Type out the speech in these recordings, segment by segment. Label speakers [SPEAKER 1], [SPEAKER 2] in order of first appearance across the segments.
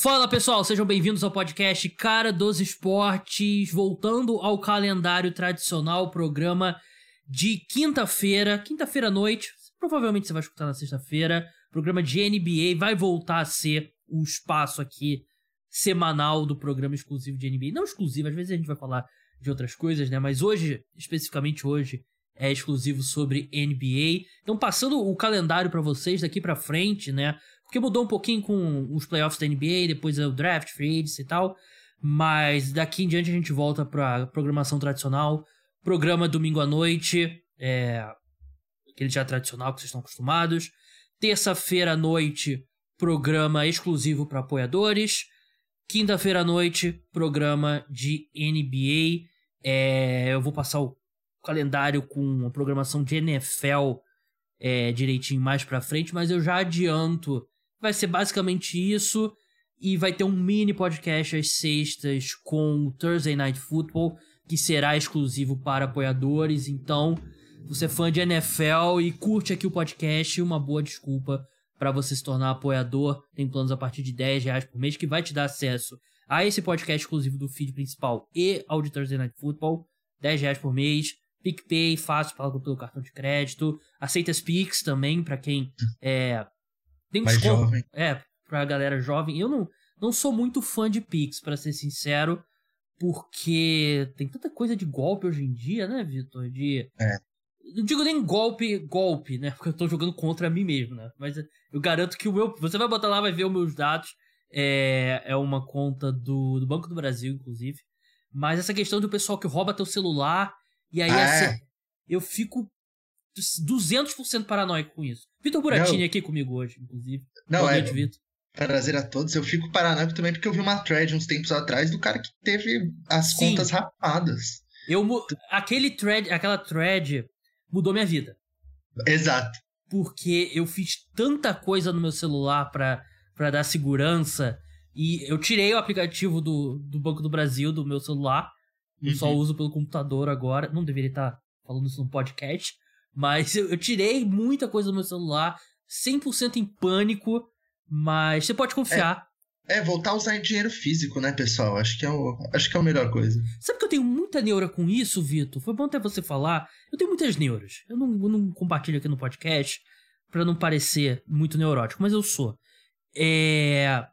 [SPEAKER 1] Fala pessoal, sejam bem-vindos ao podcast Cara dos Esportes, voltando ao calendário tradicional, programa de quinta-feira, quinta-feira à noite, provavelmente você vai escutar na sexta-feira, programa de NBA vai voltar a ser o espaço aqui semanal do programa exclusivo de NBA, não exclusivo, às vezes a gente vai falar de outras coisas, né, mas hoje, especificamente hoje, é exclusivo sobre NBA. Então, passando o calendário para vocês daqui para frente, né? Porque mudou um pouquinho com os playoffs da NBA, depois é o draft, free agency e tal. Mas daqui em diante a gente volta pra programação tradicional. Programa domingo à noite, é, aquele já tradicional que vocês estão acostumados. Terça-feira à noite, programa exclusivo para apoiadores. Quinta-feira à noite, programa de NBA. É, eu vou passar o calendário com a programação de NFL é, direitinho mais pra frente, mas eu já adianto Vai ser basicamente isso. E vai ter um mini podcast às sextas com o Thursday Night Football, que será exclusivo para apoiadores. Então, você é fã de NFL e curte aqui o podcast, uma boa desculpa para você se tornar apoiador. Tem planos a partir de 10 reais por mês que vai te dar acesso a esse podcast exclusivo do feed principal e ao de Thursday Night Football. 10 reais por mês. PicPay, fácil, paga pelo cartão de crédito. Aceita as Pix também, para quem é, tem
[SPEAKER 2] Mais
[SPEAKER 1] desconto.
[SPEAKER 2] jovem.
[SPEAKER 1] É, pra galera jovem. Eu não, não sou muito fã de Pix, para ser sincero, porque tem tanta coisa de golpe hoje em dia, né, Vitor? De.
[SPEAKER 2] É.
[SPEAKER 1] Não digo nem golpe, golpe, né? Porque eu tô jogando contra mim mesmo, né? Mas eu garanto que o meu. Você vai botar lá, vai ver os meus dados. É, é uma conta do, do Banco do Brasil, inclusive. Mas essa questão do pessoal que rouba teu celular. E aí
[SPEAKER 2] Ah,
[SPEAKER 1] assim,
[SPEAKER 2] é?
[SPEAKER 1] eu fico 200% paranoico com isso. Vitor Buratini aqui comigo hoje, inclusive.
[SPEAKER 2] Não,
[SPEAKER 1] Boa
[SPEAKER 2] é.
[SPEAKER 1] noite, Vitor.
[SPEAKER 2] Prazer a todos. Eu fico paranoico também porque eu vi uma thread uns tempos atrás do cara que teve as
[SPEAKER 1] Sim.
[SPEAKER 2] contas rapadas.
[SPEAKER 1] Eu, aquele thread, aquela thread mudou minha vida.
[SPEAKER 2] Exato.
[SPEAKER 1] Porque eu fiz tanta coisa no meu celular pra, pra dar segurança. E eu tirei o aplicativo do, do Banco do Brasil do meu celular. Eu só
[SPEAKER 2] Uhum.
[SPEAKER 1] uso pelo computador agora. Não deveria estar falando isso no podcast. Mas eu, eu tirei muita coisa do meu celular. 100% em pânico. Mas você pode confiar.
[SPEAKER 2] É, voltar a usar dinheiro físico, né, pessoal? Acho que é, o, acho que é a melhor coisa.
[SPEAKER 1] Sabe que eu tenho muita neura com isso, Vitor? Foi bom até você falar. Eu tenho muitas neuras. Eu não, eu não compartilho aqui no podcast pra não parecer muito neurótico, mas eu sou. É.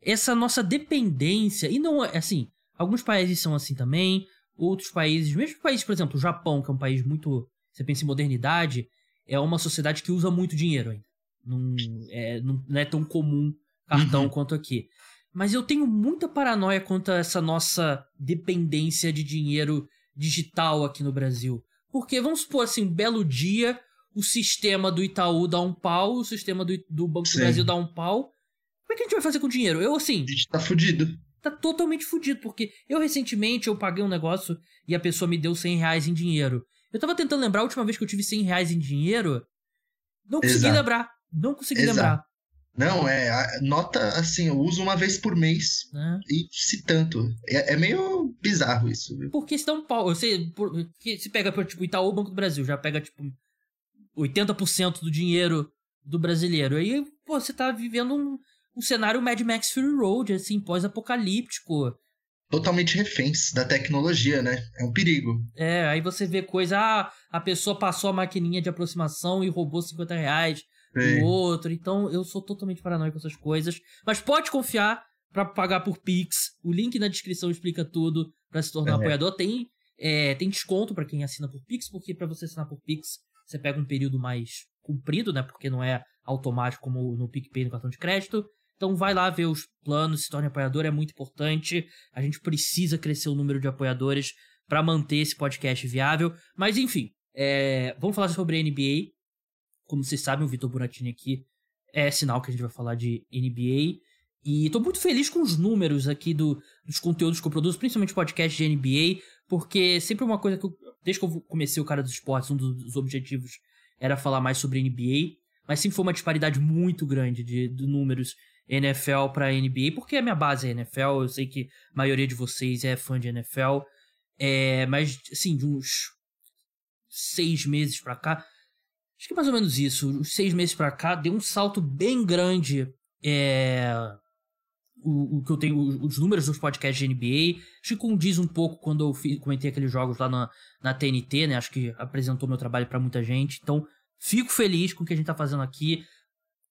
[SPEAKER 1] Essa nossa dependência. E não é assim. Alguns países são assim também. Outros países, mesmo países, por exemplo, o Japão, que é um país muito. Você pensa em modernidade, é uma sociedade que usa muito dinheiro ainda. Não é, não, não é tão comum cartão
[SPEAKER 2] Uhum.
[SPEAKER 1] quanto aqui. Mas eu tenho muita paranoia quanto a essa nossa dependência de dinheiro digital aqui no Brasil. Porque, vamos supor assim, um belo dia, o sistema do Itaú dá um pau, o sistema do, do Banco do
[SPEAKER 2] Sim.
[SPEAKER 1] Brasil dá um pau. Como é que a gente vai fazer com o dinheiro? Eu, assim,
[SPEAKER 2] A gente tá fudido.
[SPEAKER 1] tá totalmente fudido, porque eu recentemente eu paguei um negócio e a pessoa me deu 100 reais em dinheiro. Eu tava tentando lembrar a última vez que eu tive 100 reais em dinheiro, não consegui
[SPEAKER 2] Exato.
[SPEAKER 1] lembrar. Não consegui
[SPEAKER 2] Exato.
[SPEAKER 1] lembrar.
[SPEAKER 2] Não, é. a- Nota assim, eu uso uma vez por mês
[SPEAKER 1] Né?
[SPEAKER 2] e se tanto. É, é meio bizarro isso, viu?
[SPEAKER 1] Porque se dá um pau. Você, por- que se pega, por, tipo, Itaú Banco do Brasil, já pega, tipo, 80% do dinheiro do brasileiro. Aí, pô, você tá vivendo um, um cenário Mad Max Fury Road, assim, pós-apocalíptico.
[SPEAKER 2] Totalmente reféns da tecnologia, né? É um perigo.
[SPEAKER 1] É, aí você vê coisa, ah, a pessoa passou a maquininha de aproximação e roubou 50 reais do outro. Então, eu sou totalmente paranoico com essas coisas. Mas pode confiar pra pagar por Pix. O link na descrição explica tudo pra se tornar
[SPEAKER 2] É.
[SPEAKER 1] apoiador. Tem, é, tem desconto pra quem assina por Pix, porque pra você assinar por Pix, você pega um período mais comprido, né? Porque não é automático como no PicPay no cartão de crédito. Então vai lá ver os planos, se torne apoiador, é muito importante. A gente precisa crescer o número de apoiadores pra manter esse podcast viável. Mas enfim, é, vamos falar sobre NBA. Como vocês sabem, o Vitor Buratini aqui é sinal que a gente vai falar de NBA. E tô muito feliz com os números aqui do, dos conteúdos que eu produzo, principalmente podcast de NBA, porque sempre uma coisa que eu, desde que eu comecei o cara dos esportes, um dos objetivos era falar mais sobre NBA, mas sempre foi uma disparidade muito grande de, de números NFL pra NBA, porque a minha base é NFL, eu sei que a maioria de vocês é fã de NFL, é, mas assim, de uns seis meses pra cá, acho que mais ou menos isso, uns seis meses pra cá, deu um salto bem grande é, o, o que eu tenho, os números dos podcasts de NBA. Acho que condiz um pouco quando eu fiz, comentei aqueles jogos lá na, na TNT, né? Acho que apresentou meu trabalho para muita gente. Então, fico feliz com o que a gente tá fazendo aqui.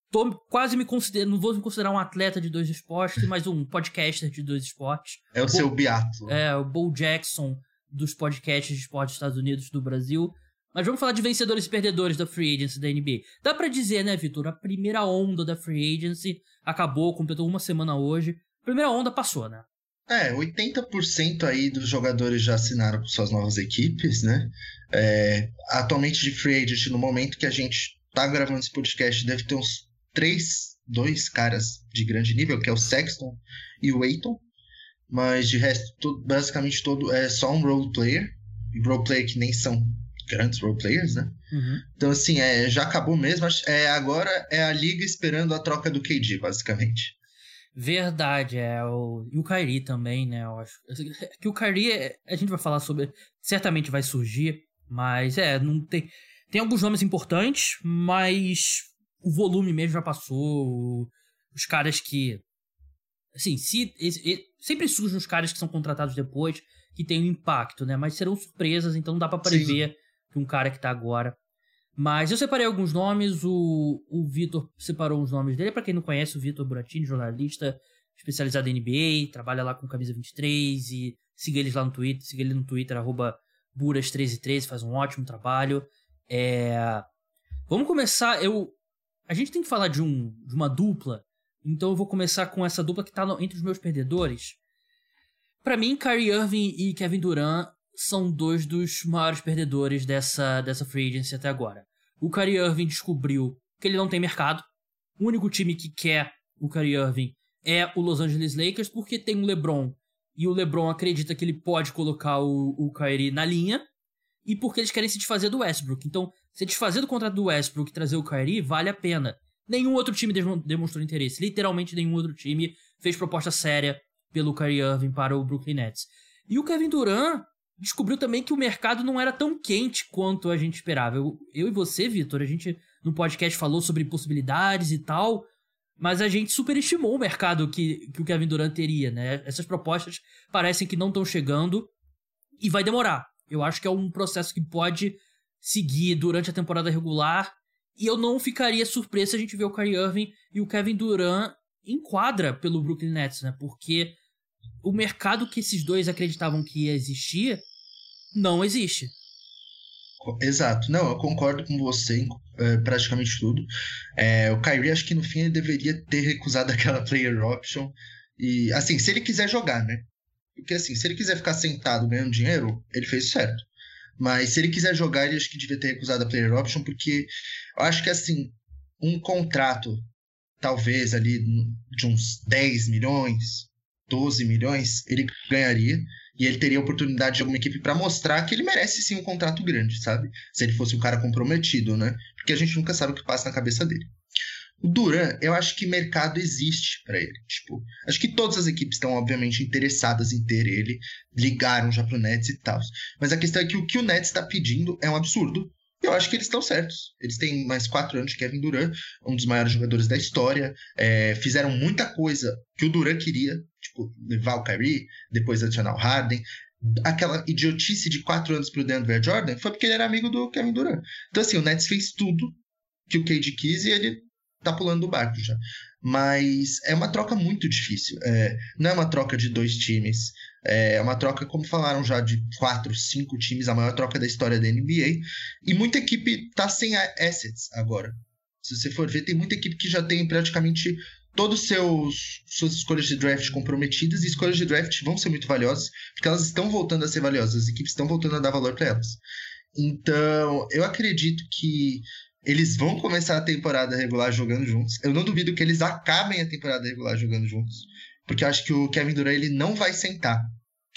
[SPEAKER 1] Tô quase me considerando, não vou me considerar um atleta de dois esportes, mas um podcaster de dois esportes.
[SPEAKER 2] É o Bo, seu biato.
[SPEAKER 1] É, o Bo Jackson dos podcasts de esportes dos Estados Unidos do Brasil. Mas vamos falar de vencedores e perdedores da Free Agency da NBA. Dá para dizer, né, Vitor? A primeira onda da Free Agency acabou, completou uma semana hoje. A primeira onda passou, né?
[SPEAKER 2] É, 80% aí dos jogadores já assinaram com suas novas equipes, né? É, atualmente de Free Agency, no momento que a gente tá gravando esse podcast, deve ter uns três, dois caras de grande nível, que é o Sexton e o Aiton. Mas de resto, basicamente todo é só um role player. Role player que nem são grandes role players, né? Uhum. Então, assim, é, já acabou mesmo. É, agora é a liga esperando a troca do KD, basicamente.
[SPEAKER 1] Verdade, é. O, e o Kyrie também, né? Eu acho que o Kyrie, é, a gente vai falar sobre. Certamente vai surgir, mas é, não tem. Tem alguns nomes importantes, mas o volume mesmo já passou. Os caras que. Assim, se, sempre surgem os caras que são contratados depois que tem um impacto, né? Mas serão surpresas, então não dá para prever. Sim que um cara que tá agora. Mas eu separei alguns nomes, o, o Vitor separou os nomes dele. para quem não conhece, o Vitor Buratini, jornalista especializado em NBA, trabalha lá com camisa 23 e siga eles lá no Twitter, siga ele no Twitter, arroba Buras1313, faz um ótimo trabalho. É... Vamos começar, eu... A gente tem que falar de, um, de uma dupla, então eu vou começar com essa dupla que tá no, entre os meus perdedores. Para mim, Kyrie Irving e Kevin Durant são dois dos maiores perdedores dessa, dessa free agency até agora. O Kyrie Irving descobriu que ele não tem mercado. O único time que quer o Kyrie Irving é o Los Angeles Lakers, porque tem o LeBron. E o LeBron acredita que ele pode colocar o, o Kyrie na linha. E porque eles querem se desfazer do Westbrook. Então, se desfazer do contrato do Westbrook e trazer o Kyrie, vale a pena. Nenhum outro time demonstrou interesse. Literalmente nenhum outro time fez proposta séria pelo Kyrie Irving para o Brooklyn Nets. E o Kevin Durant descobriu também que o mercado não era tão quente quanto a gente esperava. Eu, eu e você, Vitor, a gente no podcast falou sobre possibilidades e tal, mas a gente superestimou o mercado que, que o Kevin Durant teria, né? Essas propostas parecem que não estão chegando e vai demorar. Eu acho que é um processo que pode seguir durante a temporada regular e eu não ficaria surpreso se a gente ver o Kyrie Irving e o Kevin Durant em quadra pelo Brooklyn Nets, né? Porque o mercado que esses dois acreditavam que ia existir não existe.
[SPEAKER 2] Exato. Não, eu concordo com você em é, praticamente tudo. É, o Kyrie, acho que no fim ele deveria ter recusado aquela player option. E, assim, se ele quiser jogar, né? Porque, assim, se ele quiser ficar sentado ganhando dinheiro, ele fez certo. Mas se ele quiser jogar, ele acho que devia ter recusado a player option, porque eu acho que, assim, um contrato, talvez ali de uns 10 milhões, 12 milhões, ele ganharia e ele teria oportunidade de alguma equipe para mostrar que ele merece sim um contrato grande, sabe? Se ele fosse um cara comprometido, né? Porque a gente nunca sabe o que passa na cabeça dele. O Duran, eu acho que mercado existe para ele. Tipo, acho que todas as equipes estão, obviamente, interessadas em ter ele, ligaram já pro Nets e tal. Mas a questão é que o que o Nets está pedindo é um absurdo. Eu acho que eles estão certos. Eles têm mais quatro anos de Kevin Durant, um dos maiores jogadores da história. É, fizeram muita coisa que o Durant queria, tipo, levar o Kyrie, depois adicionar o Harden. Aquela idiotice de quatro anos pro Denver Jordan foi porque ele era amigo do Kevin Durant. Então, assim, o Nets fez tudo que o KD quis e ele tá pulando do barco já. Mas é uma troca muito difícil. É, não é uma troca de dois times. É uma troca, como falaram já, de quatro, cinco times, a maior troca da história da NBA. E muita equipe tá sem assets agora. Se você for ver, tem muita equipe que já tem praticamente seus suas escolhas de draft comprometidas e escolhas de draft vão ser muito valiosas, porque elas estão voltando a ser valiosas, as equipes estão voltando a dar valor para elas. Então, eu acredito que eles vão começar a temporada regular jogando juntos. Eu não duvido que eles acabem a temporada regular jogando juntos, porque eu acho que o Kevin Durant ele não vai sentar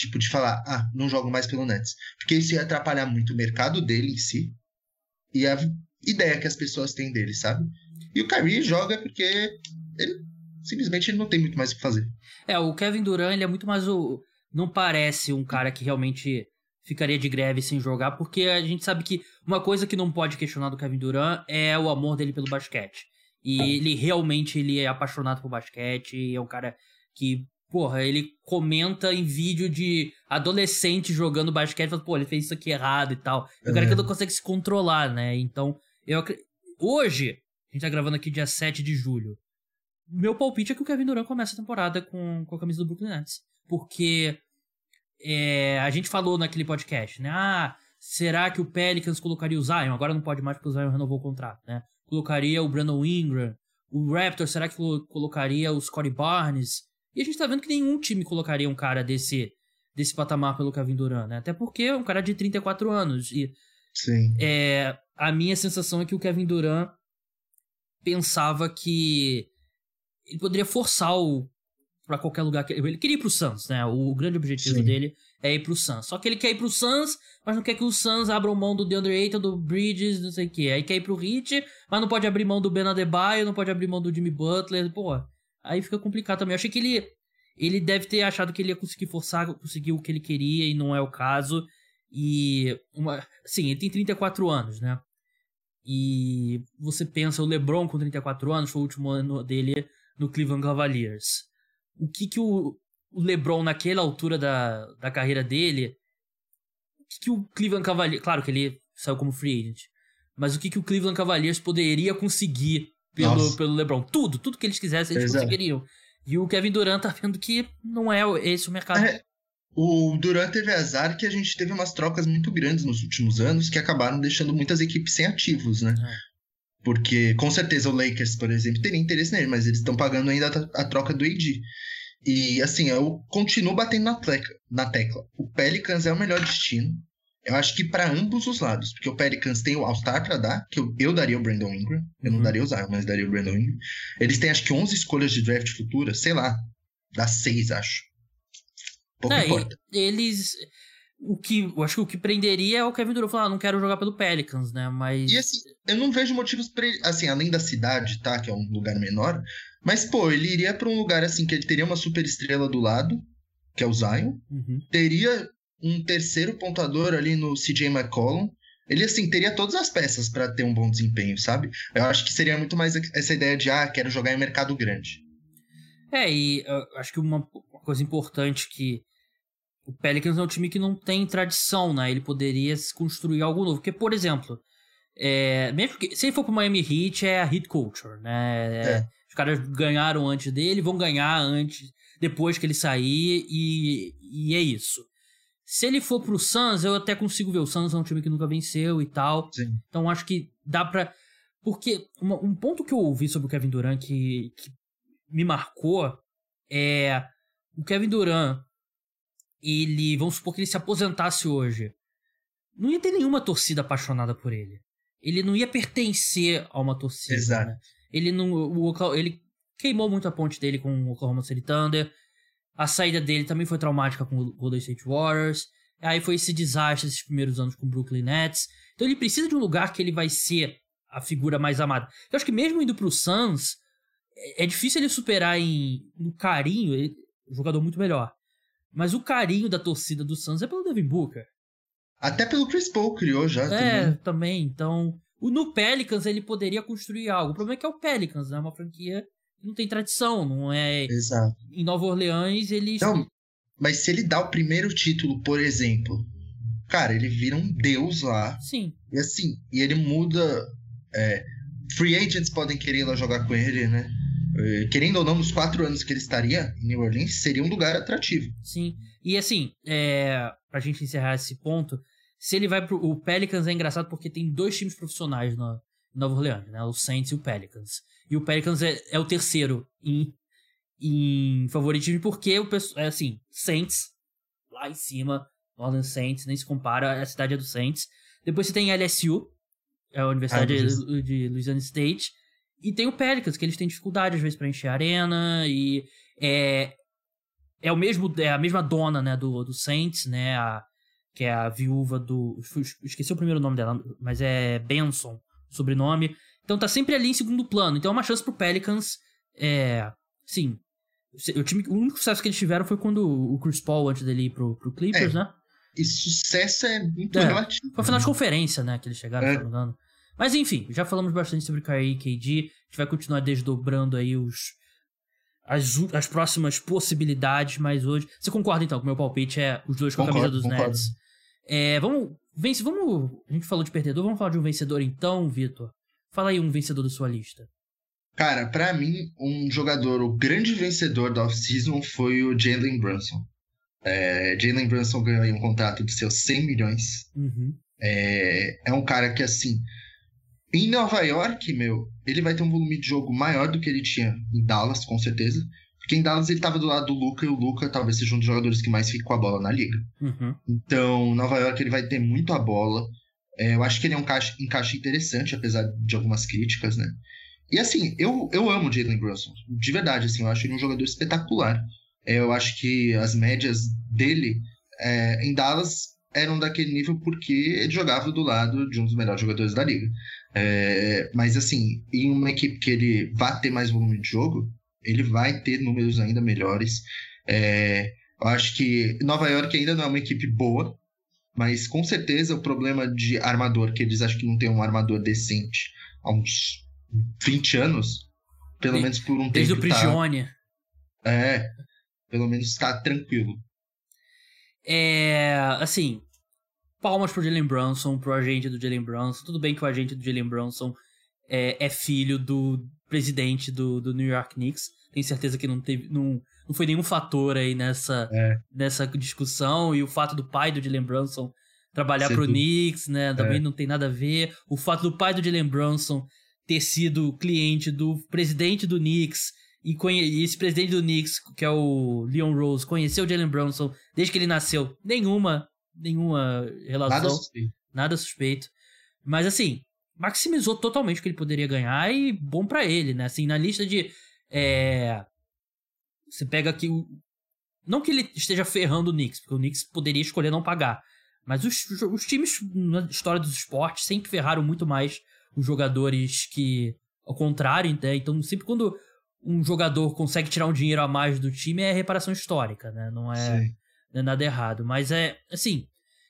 [SPEAKER 2] Tipo, de falar, ah, não jogo mais pelo Nets. Porque isso ia atrapalhar muito o mercado dele em si e a ideia que as pessoas têm dele, sabe? E o Kyrie joga porque ele simplesmente ele não tem muito mais o que fazer.
[SPEAKER 1] É, o Kevin Durant, ele é muito mais o. Não parece um cara que realmente ficaria de greve sem jogar, porque a gente sabe que uma coisa que não pode questionar do Kevin Durant é o amor dele pelo basquete. E ele realmente ele é apaixonado por basquete, é um cara que, porra, ele comenta em vídeo de adolescente jogando basquete e fala, pô, ele fez isso aqui errado e tal. E o cara que não consegue se controlar, né? Então, eu Hoje, a gente tá gravando aqui dia 7 de julho. Meu palpite é que o Kevin Durant começa a temporada com, com a camisa do Brooklyn Nets. Porque é, a gente falou naquele podcast, né? Ah, será que o Pelicans colocaria o Zion? Agora não pode mais porque o Zion renovou o contrato, né? Colocaria o Brandon Ingram. O Raptor, será que colocaria o Scottie Barnes? E a gente tá vendo que nenhum time colocaria um cara desse, desse patamar pelo Kevin Durant, né? Até porque é um cara de 34 anos. E
[SPEAKER 2] Sim.
[SPEAKER 1] É, a minha sensação é que o Kevin Durant pensava que ele poderia forçar o para qualquer lugar que ele queria ir pro Suns, né? O grande objetivo Sim. dele é ir pro Suns. Só que ele quer ir pro Suns, mas não quer que o Suns abra mão do DeAndre Ayton, do Bridges, não sei o quê. Aí quer ir pro Heat, mas não pode abrir mão do Ben Adebayo, não pode abrir mão do Jimmy Butler, pô. Aí fica complicado também. Eu achei que ele ele deve ter achado que ele ia conseguir forçar, conseguir o que ele queria e não é o caso. E uma, sim, ele tem 34 anos, né? E você pensa o LeBron com 34 anos, foi o último ano dele no Cleveland Cavaliers o que que o, LeBron naquela altura da, da carreira dele, o que, que o Cleveland Cavaliers, claro que ele saiu como free agent, mas o que que o Cleveland Cavaliers poderia conseguir pelo, pelo LeBron? Tudo, tudo que eles quisessem eles Exato. conseguiriam. E o Kevin Durant tá vendo que não é esse o mercado. É,
[SPEAKER 2] o Durant teve azar que a gente teve umas trocas muito grandes nos últimos anos que acabaram deixando muitas equipes sem ativos, né? Porque com certeza o Lakers, por exemplo, teria interesse nele, mas eles estão pagando ainda a, troca do AD. E assim, eu continuo batendo na, tecla, na tecla. O Pelicans é o melhor destino. Eu acho que para ambos os lados, porque o Pelicans tem o All-Star para dar, que eu, eu, daria o Brandon Ingram, eu uhum. não daria o Zion, mas daria o Brandon Ingram. Eles têm acho que 11 escolhas de draft futuras, sei lá, dá 6, acho.
[SPEAKER 1] Pouco é, importa. Eles o que eu acho que o que prenderia é o Kevin Durant falar, ah, não quero jogar pelo Pelicans, né? Mas
[SPEAKER 2] E assim, eu não vejo motivos para assim, além da cidade, tá, que é um lugar menor, mas pô, ele iria para um lugar assim que ele teria uma super estrela do lado, que é o Zion,
[SPEAKER 1] uhum.
[SPEAKER 2] teria um terceiro pontuador ali no CJ McCollum. Ele assim teria todas as peças para ter um bom desempenho, sabe? Eu acho que seria muito mais essa ideia de ah, quero jogar em mercado grande.
[SPEAKER 1] É, e eu acho que uma coisa importante que o Pelicans é um time que não tem tradição, né? Ele poderia construir algo novo. Porque, por exemplo, é, mesmo que, se ele for pro Miami Heat, é a Heat Culture, né? É. é. Os caras ganharam antes dele, vão ganhar antes, depois que ele sair, e, e é isso. Se ele for pro Suns, eu até consigo ver. O Suns é um time que nunca venceu e tal.
[SPEAKER 2] Sim.
[SPEAKER 1] Então acho que dá pra. Porque uma, um ponto que eu ouvi sobre o Kevin Durant que, que me marcou é. O Kevin Durant ele, vamos supor que ele se aposentasse hoje, não ia ter nenhuma torcida apaixonada por ele. Ele não ia pertencer a uma torcida.
[SPEAKER 2] Exato.
[SPEAKER 1] Né? Ele não, o, ele queimou muito a ponte dele com o Oklahoma City Thunder. A saída dele também foi traumática com o Golden State Warriors. Aí foi esse desastre esses primeiros anos com o Brooklyn Nets. Então ele precisa de um lugar que ele vai ser a figura mais amada. Eu acho que mesmo indo pro Suns, é, é difícil ele superar em, no carinho, ele, um jogador muito melhor. Mas o carinho da torcida do Suns é pelo Devin Booker.
[SPEAKER 2] Até pelo Chris Paul criou já.
[SPEAKER 1] É, também. também. Então, no Pelicans ele poderia construir algo. O problema é que é o Pelicans, né? Uma franquia que não tem tradição, não é...
[SPEAKER 2] Exato.
[SPEAKER 1] Em Nova Orleans ele...
[SPEAKER 2] Não, mas se ele dá o primeiro título, por exemplo, cara, ele vira um deus lá.
[SPEAKER 1] Sim.
[SPEAKER 2] E assim, e ele muda... É, free agents podem querer ir lá jogar com ele, né? Eh, querendo ou não, nos quatro anos que ele estaria em New Orleans, seria um lugar atrativo.
[SPEAKER 1] Sim. E assim, é, pra gente encerrar esse ponto, se ele vai pro. O Pelicans é engraçado porque tem dois times profissionais na Nova Orleans, né? O Saints e o Pelicans. E o Pelicans é, é o terceiro em, em favoritismo, porque o é assim, Saints, lá em cima, Orleans Saints, nem se compara, a cidade é do Saints. Depois você tem LSU, é a Universidade ah, de, de Louisiana State. E tem o Pelicans, que eles têm dificuldade às vezes para encher a arena e é é o mesmo é a mesma dona, né, do, do Saints, né, a, que é a viúva do esqueci o primeiro nome dela, mas é Benson, o sobrenome. Então tá sempre ali em segundo plano. Então é uma chance pro Pelicans é, sim. O, time, o único sucesso que eles tiveram foi quando o Chris Paul antes dele ir pro, pro Clippers,
[SPEAKER 2] é,
[SPEAKER 1] né?
[SPEAKER 2] E sucesso é muito é, relativo.
[SPEAKER 1] Foi a final de conferência, né, que eles chegaram, é. se não me engano. Mas enfim, já falamos bastante sobre Kyrie e KD. A gente vai continuar desdobrando aí os as, as próximas possibilidades, mas hoje. Você concorda então que o meu palpite é os dois com
[SPEAKER 2] concordo,
[SPEAKER 1] a camisa dos
[SPEAKER 2] concordo.
[SPEAKER 1] Nets? É, vamos. Vence, vamos. A gente falou de perdedor, vamos falar de um vencedor então, Vitor. Fala aí um vencedor da sua lista.
[SPEAKER 2] Cara, pra mim, um jogador, o grande vencedor da off-season foi o Jalen Brunson. É, Jalen Brunson ganhou aí um contrato de seus 100 milhões.
[SPEAKER 1] Uhum.
[SPEAKER 2] É, é um cara que, assim, em Nova York, meu, ele vai ter um volume de jogo maior do que ele tinha em Dallas, com certeza. Porque em Dallas ele tava do lado do Luca e o Luca talvez seja um dos jogadores que mais fica com a bola na liga.
[SPEAKER 1] Uhum.
[SPEAKER 2] Então, Nova York ele vai ter muito a bola. É, eu acho que ele é um encaixe, encaixe interessante, apesar de algumas críticas, né? E assim, eu, eu amo o Jalen Brunson. De verdade, assim, eu acho ele um jogador espetacular. É, eu acho que as médias dele é, em Dallas eram daquele nível porque ele jogava do lado de um dos melhores jogadores da liga. É, mas assim, em uma equipe que ele vai ter mais volume de jogo, ele vai ter números ainda melhores. É, eu acho que Nova York ainda não é uma equipe boa, mas com certeza o problema de armador, que eles acham que não tem um armador decente há uns 20 anos, pelo
[SPEAKER 1] De-
[SPEAKER 2] menos por um
[SPEAKER 1] Desde o
[SPEAKER 2] tempo. Tá,
[SPEAKER 1] Prigione.
[SPEAKER 2] é, pelo menos está tranquilo.
[SPEAKER 1] É. Assim. Palmas pro Jalen Brunson, pro agente do Jalen Brunson. Tudo bem que o agente do Jalen Brunson é, é filho do presidente do, do New York Knicks. Tenho certeza que não teve. Não, não foi nenhum fator aí nessa,
[SPEAKER 2] É.
[SPEAKER 1] nessa discussão. E o fato do pai do Jalen Brunson trabalhar
[SPEAKER 2] Ser
[SPEAKER 1] pro
[SPEAKER 2] do-
[SPEAKER 1] Knicks, né? Também
[SPEAKER 2] É.
[SPEAKER 1] não tem nada a ver. O fato do pai do Jalen Brunson ter sido cliente do presidente do Knicks e, conhe- e esse presidente do Knicks, que é o Leon Rose, conheceu o Jalen Brunson desde que ele nasceu. Nenhuma, nenhuma relação,
[SPEAKER 2] Nada
[SPEAKER 1] nada,
[SPEAKER 2] suspeito.
[SPEAKER 1] suspeito. Mas assim, maximizou totalmente o que ele poderia ganhar e bom pra ele, né? Assim, na lista de é, você pega aqui o não que ele esteja ferrando o Knicks, porque o Knicks poderia escolher não pagar. Mas os, os times na história dos esportes sempre ferraram muito mais os jogadores que. Ao contrário, né? Então, sempre quando um jogador consegue tirar um dinheiro a mais do time, é reparação histórica, né? Não é,
[SPEAKER 2] Sim.
[SPEAKER 1] Não é nada errado. Mas é, assim,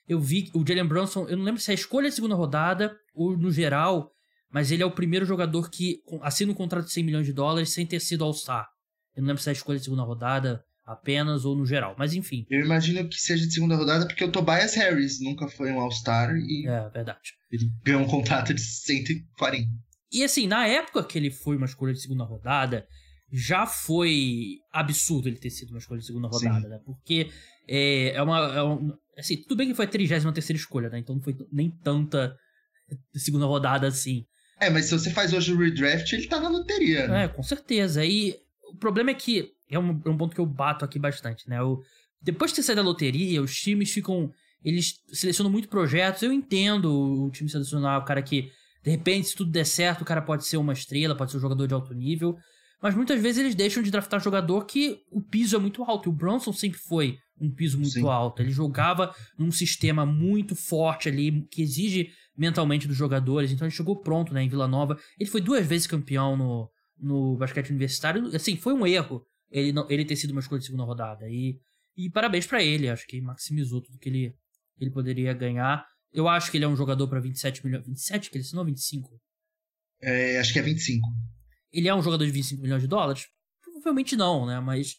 [SPEAKER 1] eu vi que o Jalen Brunson, eu não lembro se é a escolha da segunda rodada ou no geral, mas ele é o primeiro jogador que assina um contrato de 100 milhões de dólares sem ter sido All-Star. Eu não lembro se é a escolha de segunda rodada apenas ou no geral, mas enfim.
[SPEAKER 2] Eu imagino que seja de segunda rodada, porque o Tobias Harris nunca foi um All-Star e
[SPEAKER 1] É, verdade.
[SPEAKER 2] ele ganhou um contrato de 140.
[SPEAKER 1] E assim, na época que ele foi uma escolha de segunda rodada, já foi absurdo ele ter sido uma escolha de segunda
[SPEAKER 2] Sim.
[SPEAKER 1] rodada, né? Porque é, é uma. é um- assim, tudo bem que foi a 33 escolha, né? Então não foi nem tanta segunda rodada assim.
[SPEAKER 2] É, mas se você faz hoje o redraft, ele tá na loteria, né?
[SPEAKER 1] É, com certeza. E o problema é que é um, é um ponto que eu bato aqui bastante, né? O, depois de ter saído da loteria, os times ficam. Eles selecionam muito projetos. Eu entendo o time selecionar o cara que, de repente, se tudo der certo, o cara pode ser uma estrela, pode ser um jogador de alto nível. Mas muitas vezes eles deixam de draftar jogador que o piso é muito alto. E o Bronson sempre foi um piso muito
[SPEAKER 2] Sim.
[SPEAKER 1] alto. Ele jogava num sistema muito forte ali, que exige mentalmente dos jogadores. Então ele chegou pronto, né, em Vila Nova. Ele foi duas vezes campeão no, no basquete universitário. Assim, foi um erro ele, não, ele ter sido uma escolha de segunda rodada. E, e parabéns pra ele. Acho que maximizou tudo que ele, ele poderia ganhar. Eu acho que ele é um jogador pra 27 milhões. 27 que ele assinou 25?
[SPEAKER 2] É, acho que é 25.
[SPEAKER 1] Ele é um jogador de 25 milhões de dólares? Provavelmente não, né? Mas,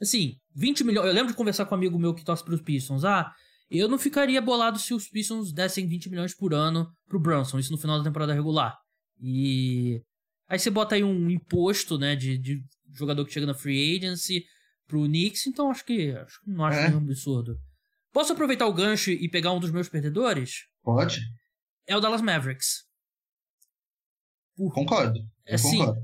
[SPEAKER 1] assim, 20 milhões. Eu lembro de conversar com um amigo meu que torce pros Pistons. Ah, eu não ficaria bolado se os Pistons dessem 20 milhões por ano pro Brunson, isso no final da temporada regular. E. Aí você bota aí um imposto, né, de, de jogador que chega na free agency pro Knicks, então acho que. Acho, que não acho
[SPEAKER 2] É.
[SPEAKER 1] nenhum absurdo. Posso aproveitar o gancho e pegar um dos meus perdedores?
[SPEAKER 2] Pode?
[SPEAKER 1] É o Dallas Mavericks. Por
[SPEAKER 2] Concordo.
[SPEAKER 1] Assim,
[SPEAKER 2] concordo.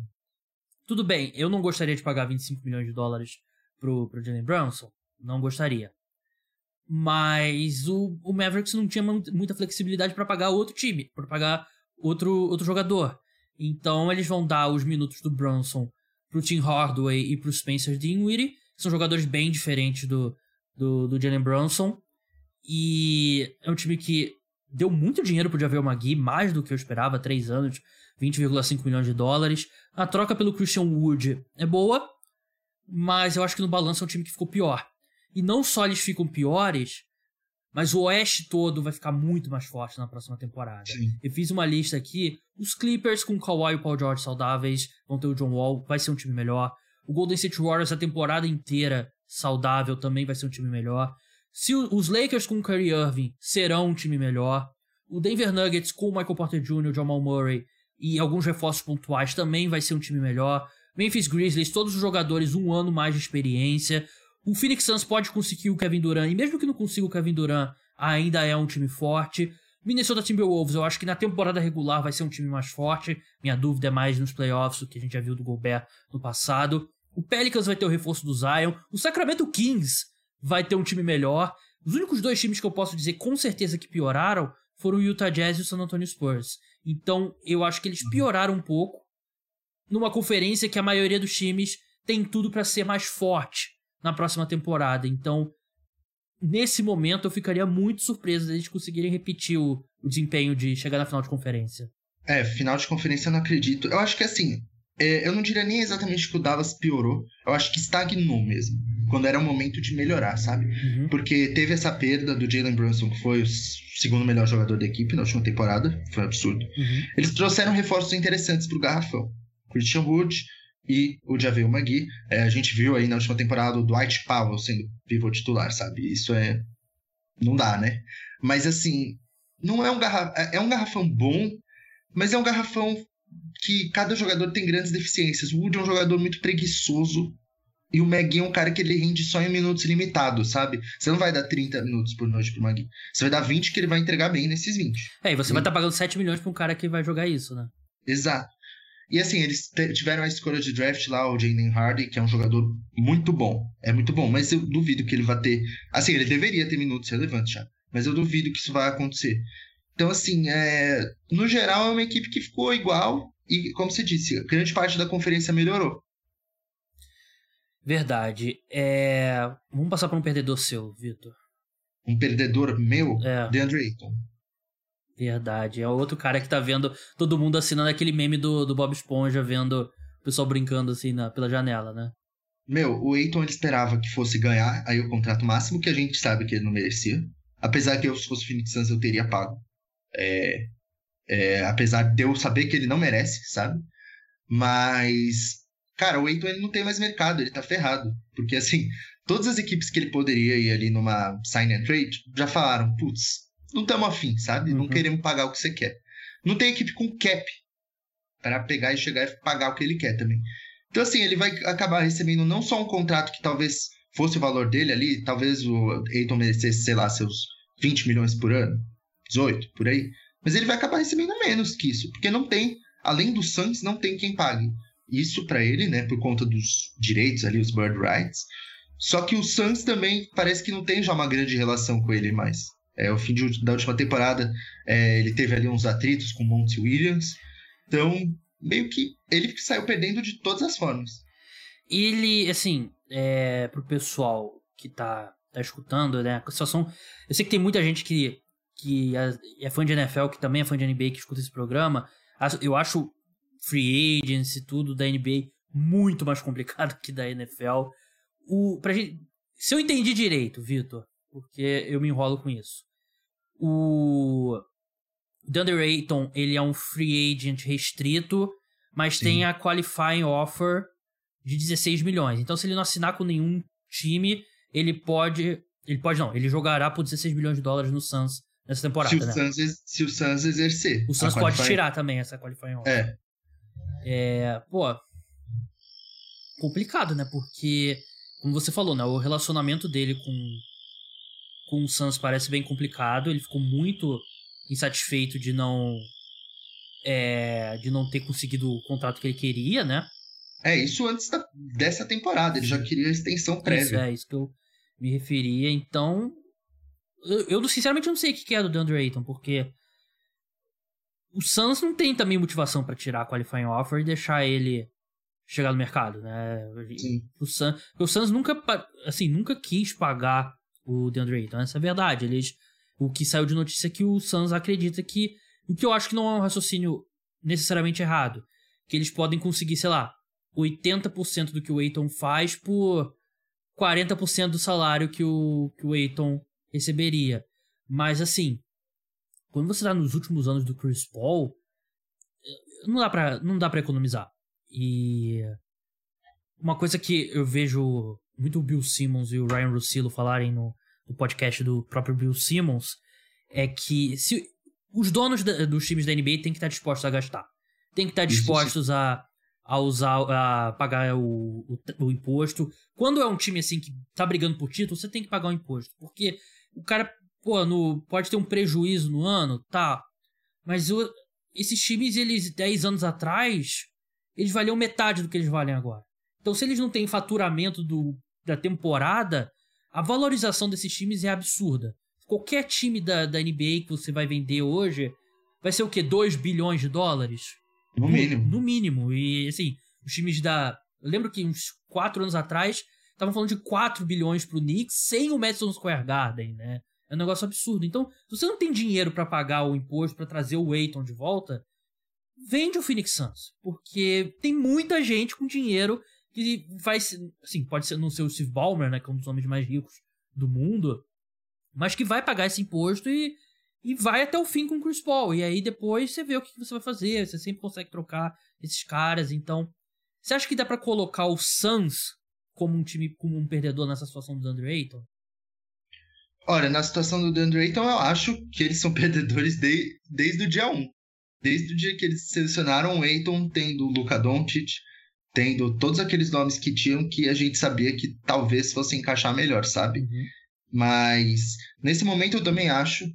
[SPEAKER 1] tudo bem, eu não gostaria de pagar 25 milhões de dólares pro, pro Jalen Brunson. Não gostaria. Mas o, o Mavericks não tinha mu- muita flexibilidade para pagar outro time, para pagar outro, outro jogador. Então eles vão dar os minutos do Brunson pro Tim Hardaway e pro Spencer Dinwiddie, que são jogadores bem diferentes do, do, do Jalen Brunson. E é um time que deu muito dinheiro pro Javel Magui, mais do que eu esperava, três anos, 20,5 milhões de dólares. A troca pelo Christian Wood é boa, mas eu acho que no balanço é um time que ficou pior. E não só eles ficam piores, mas o Oeste todo vai ficar muito mais forte na próxima temporada.
[SPEAKER 2] Sim.
[SPEAKER 1] Eu fiz uma lista aqui. Os Clippers com o Kawhi e o Paul George saudáveis vão ter o John Wall, vai ser um time melhor. O Golden State Warriors a temporada inteira saudável também vai ser um time melhor. Se os Lakers com o Kyrie Irving serão um time melhor. O Denver Nuggets com o Michael Porter Jr., Jamal Murray e alguns reforços pontuais também vai ser um time melhor. Memphis Grizzlies, todos os jogadores um ano mais de experiência. O Phoenix Suns pode conseguir o Kevin Durant, e mesmo que não consiga o Kevin Durant, ainda é um time forte. Minnesota Timberwolves, eu acho que na temporada regular vai ser um time mais forte. Minha dúvida é mais nos playoffs, o que a gente já viu do Gobert no passado. O Pelicans vai ter o reforço do Zion. O Sacramento Kings vai ter um time melhor. Os únicos dois times que eu posso dizer com certeza que pioraram foram o Utah Jazz e o San Antonio Spurs. Então, eu acho que eles uhum. pioraram um pouco numa conferência que a maioria dos times tem tudo para ser mais forte na próxima temporada. Então, nesse momento eu ficaria muito surpreso deles conseguirem repetir o, o desempenho de chegar na final de conferência.
[SPEAKER 2] É, final de conferência eu não acredito. Eu acho que assim, eu não diria nem exatamente que o Dallas piorou, eu acho que estagnou mesmo. Quando era o momento de melhorar, sabe? Uhum. Porque teve essa perda do Jalen Brunson, que foi o segundo melhor jogador da equipe na última temporada, foi um absurdo. Uhum. Eles trouxeram reforços interessantes pro Garrafão. Christian Wood, e o Javel Magui. É, a gente viu aí na última temporada o Dwight Powell sendo pivô titular, sabe? Isso é. Não dá, né? Mas assim, não é um garrafão. É, é um garrafão bom, mas é um garrafão que cada jogador tem grandes deficiências. O Wood é um jogador muito preguiçoso. E o Magui é um cara que ele rende só em minutos limitados, sabe? Você não vai dar 30 minutos por noite pro Magui. Você vai dar 20 que ele vai entregar bem nesses 20.
[SPEAKER 1] É, e você vai estar tá pagando 7 milhões pra um cara que vai jogar isso, né?
[SPEAKER 2] Exato. E assim, eles tiveram a escolha de draft lá, o Jalen Hardy, que é um jogador muito bom. É muito bom, mas eu duvido que ele vá ter. Assim, ele deveria ter minutos relevantes já. Mas eu duvido que isso vai acontecer. Então, assim, é... no geral, é uma equipe que ficou igual. E, como você disse, grande parte da conferência melhorou.
[SPEAKER 1] Verdade. É... Vamos passar para um perdedor seu, Vitor.
[SPEAKER 2] Um perdedor meu? É. DeAndre Ayton.
[SPEAKER 1] Verdade. É outro cara que tá vendo todo mundo assinando aquele meme do, do Bob Esponja, vendo o pessoal brincando assim na, pela janela, né?
[SPEAKER 2] Meu, o Eiton ele esperava que fosse ganhar aí o contrato máximo, que a gente sabe que ele não merecia. Apesar que eu, se fosse Phoenix Suns, eu teria pago. É, é, apesar de eu saber que ele não merece, sabe? Mas, cara, o Eiton ele não tem mais mercado, ele tá ferrado. Porque, assim, todas as equipes que ele poderia ir ali numa sign and trade já falaram, putz, não estamos afim, sabe? Uhum. Não queremos pagar o que você quer. Não tem equipe com cap para pegar e chegar e pagar o que ele quer também. Então, assim, ele vai acabar recebendo não só um contrato que talvez fosse o valor dele ali, talvez o Eiton merecesse, sei lá, seus 20 milhões por ano, 18, por aí. Mas ele vai acabar recebendo menos que isso, porque não tem, além do Suns, não tem quem pague. Isso para ele, né, por conta dos direitos ali, os bird rights. Só que o Suns também parece que não tem já uma grande relação com ele mais. É, o fim de, da última temporada, é, ele teve ali uns atritos com Monty Williams. Então, meio que ele saiu perdendo de todas as formas.
[SPEAKER 1] Ele, assim, é, pro pessoal que tá, tá escutando, né? A situação. Eu sei que tem muita gente que, que é, fã de NFL, que também é fã de NBA, que escuta esse programa. Eu acho free agency e tudo da NBA muito mais complicado que da NFL. O, pra gente, se eu entendi direito, Vitor, porque eu me enrolo com isso. O Dunder Ayton, ele é um free agent restrito, mas Sim. tem a qualifying offer de 16 milhões. Então, se ele não assinar com nenhum time, ele pode. Ele pode não, ele jogará por 16 milhões de dólares no Suns nessa temporada. Se o,
[SPEAKER 2] né? Suns, se o Suns exercer.
[SPEAKER 1] O Suns pode tirar também essa qualifying offer.
[SPEAKER 2] É.
[SPEAKER 1] É. Pô. Complicado, né? Porque, como você falou, né? O relacionamento dele com com o Suns parece bem complicado. Ele ficou muito insatisfeito de não é, de não ter conseguido o contrato que ele queria, né?
[SPEAKER 2] É, isso antes da, dessa temporada. Ele já queria a extensão prévia.
[SPEAKER 1] Isso, é, isso que eu me referia. Então, eu, eu sinceramente não sei o que é do DeAndre Ayton, porque o Suns não tem também motivação para tirar a qualifying offer e deixar ele chegar no mercado, né?
[SPEAKER 2] Sim.
[SPEAKER 1] O Suns, o Suns nunca, assim, nunca quis pagar o DeAndre Ayton. Essa é a verdade. Eles, o que saiu de notícia é que o Suns acredita que. O que eu acho que não é um raciocínio necessariamente errado. Que eles podem conseguir, sei lá, 80% do que o Ayton faz por 40% do salário que o, que o Ayton receberia. Mas assim, quando você tá nos últimos anos do Chris Paul, não dá pra, não dá pra economizar. E uma coisa que eu vejo muito o Bill Simmons e o Ryan Russillo falarem no, no podcast do próprio Bill Simmons é que se os donos da, dos times da NBA têm que estar dispostos a gastar. Tem que estar dispostos a, a usar, a pagar o, o, o, imposto. Quando é um time assim que tá brigando por título, você tem que pagar o imposto. Porque o cara, pô, no, pode ter um prejuízo no ano, tá. Mas o, esses times, eles, 10 anos atrás, eles valiam metade do que eles valem agora. Então, se eles não têm faturamento do, da temporada, a valorização desses times é absurda. Qualquer time da, da NBA que você vai vender hoje vai ser o quê? 2 bilhões de dólares?
[SPEAKER 2] No mínimo.
[SPEAKER 1] No, no mínimo. E, assim, os times da. Eu lembro que uns 4 anos atrás estavam falando de 4 bilhões pro Knicks sem o Madison Square Garden, né? É um negócio absurdo. Então, se você não tem dinheiro para pagar o imposto, para trazer o Aiton de volta, vende o Phoenix Suns. Porque tem muita gente com dinheiro que faz. Assim, pode ser não ser o Steve Ballmer, né? Que é um dos homens mais ricos do mundo. Mas que vai pagar esse imposto e, e vai até o fim com o Chris Paul. E aí depois você vê o que você vai fazer. Você sempre consegue trocar esses caras. Então, você acha que dá para colocar o Suns como um time, como um perdedor nessa situação do Andrew Ayton?
[SPEAKER 2] Olha, na situação do DeAndre Ayton, eu acho que eles são perdedores de, desde o dia 1. Desde o dia que eles selecionaram o Ayton, tendo o Luka Doncic, tendo todos aqueles nomes que tinham que a gente sabia que talvez fosse encaixar melhor, sabe? Uhum. Mas nesse momento eu também acho.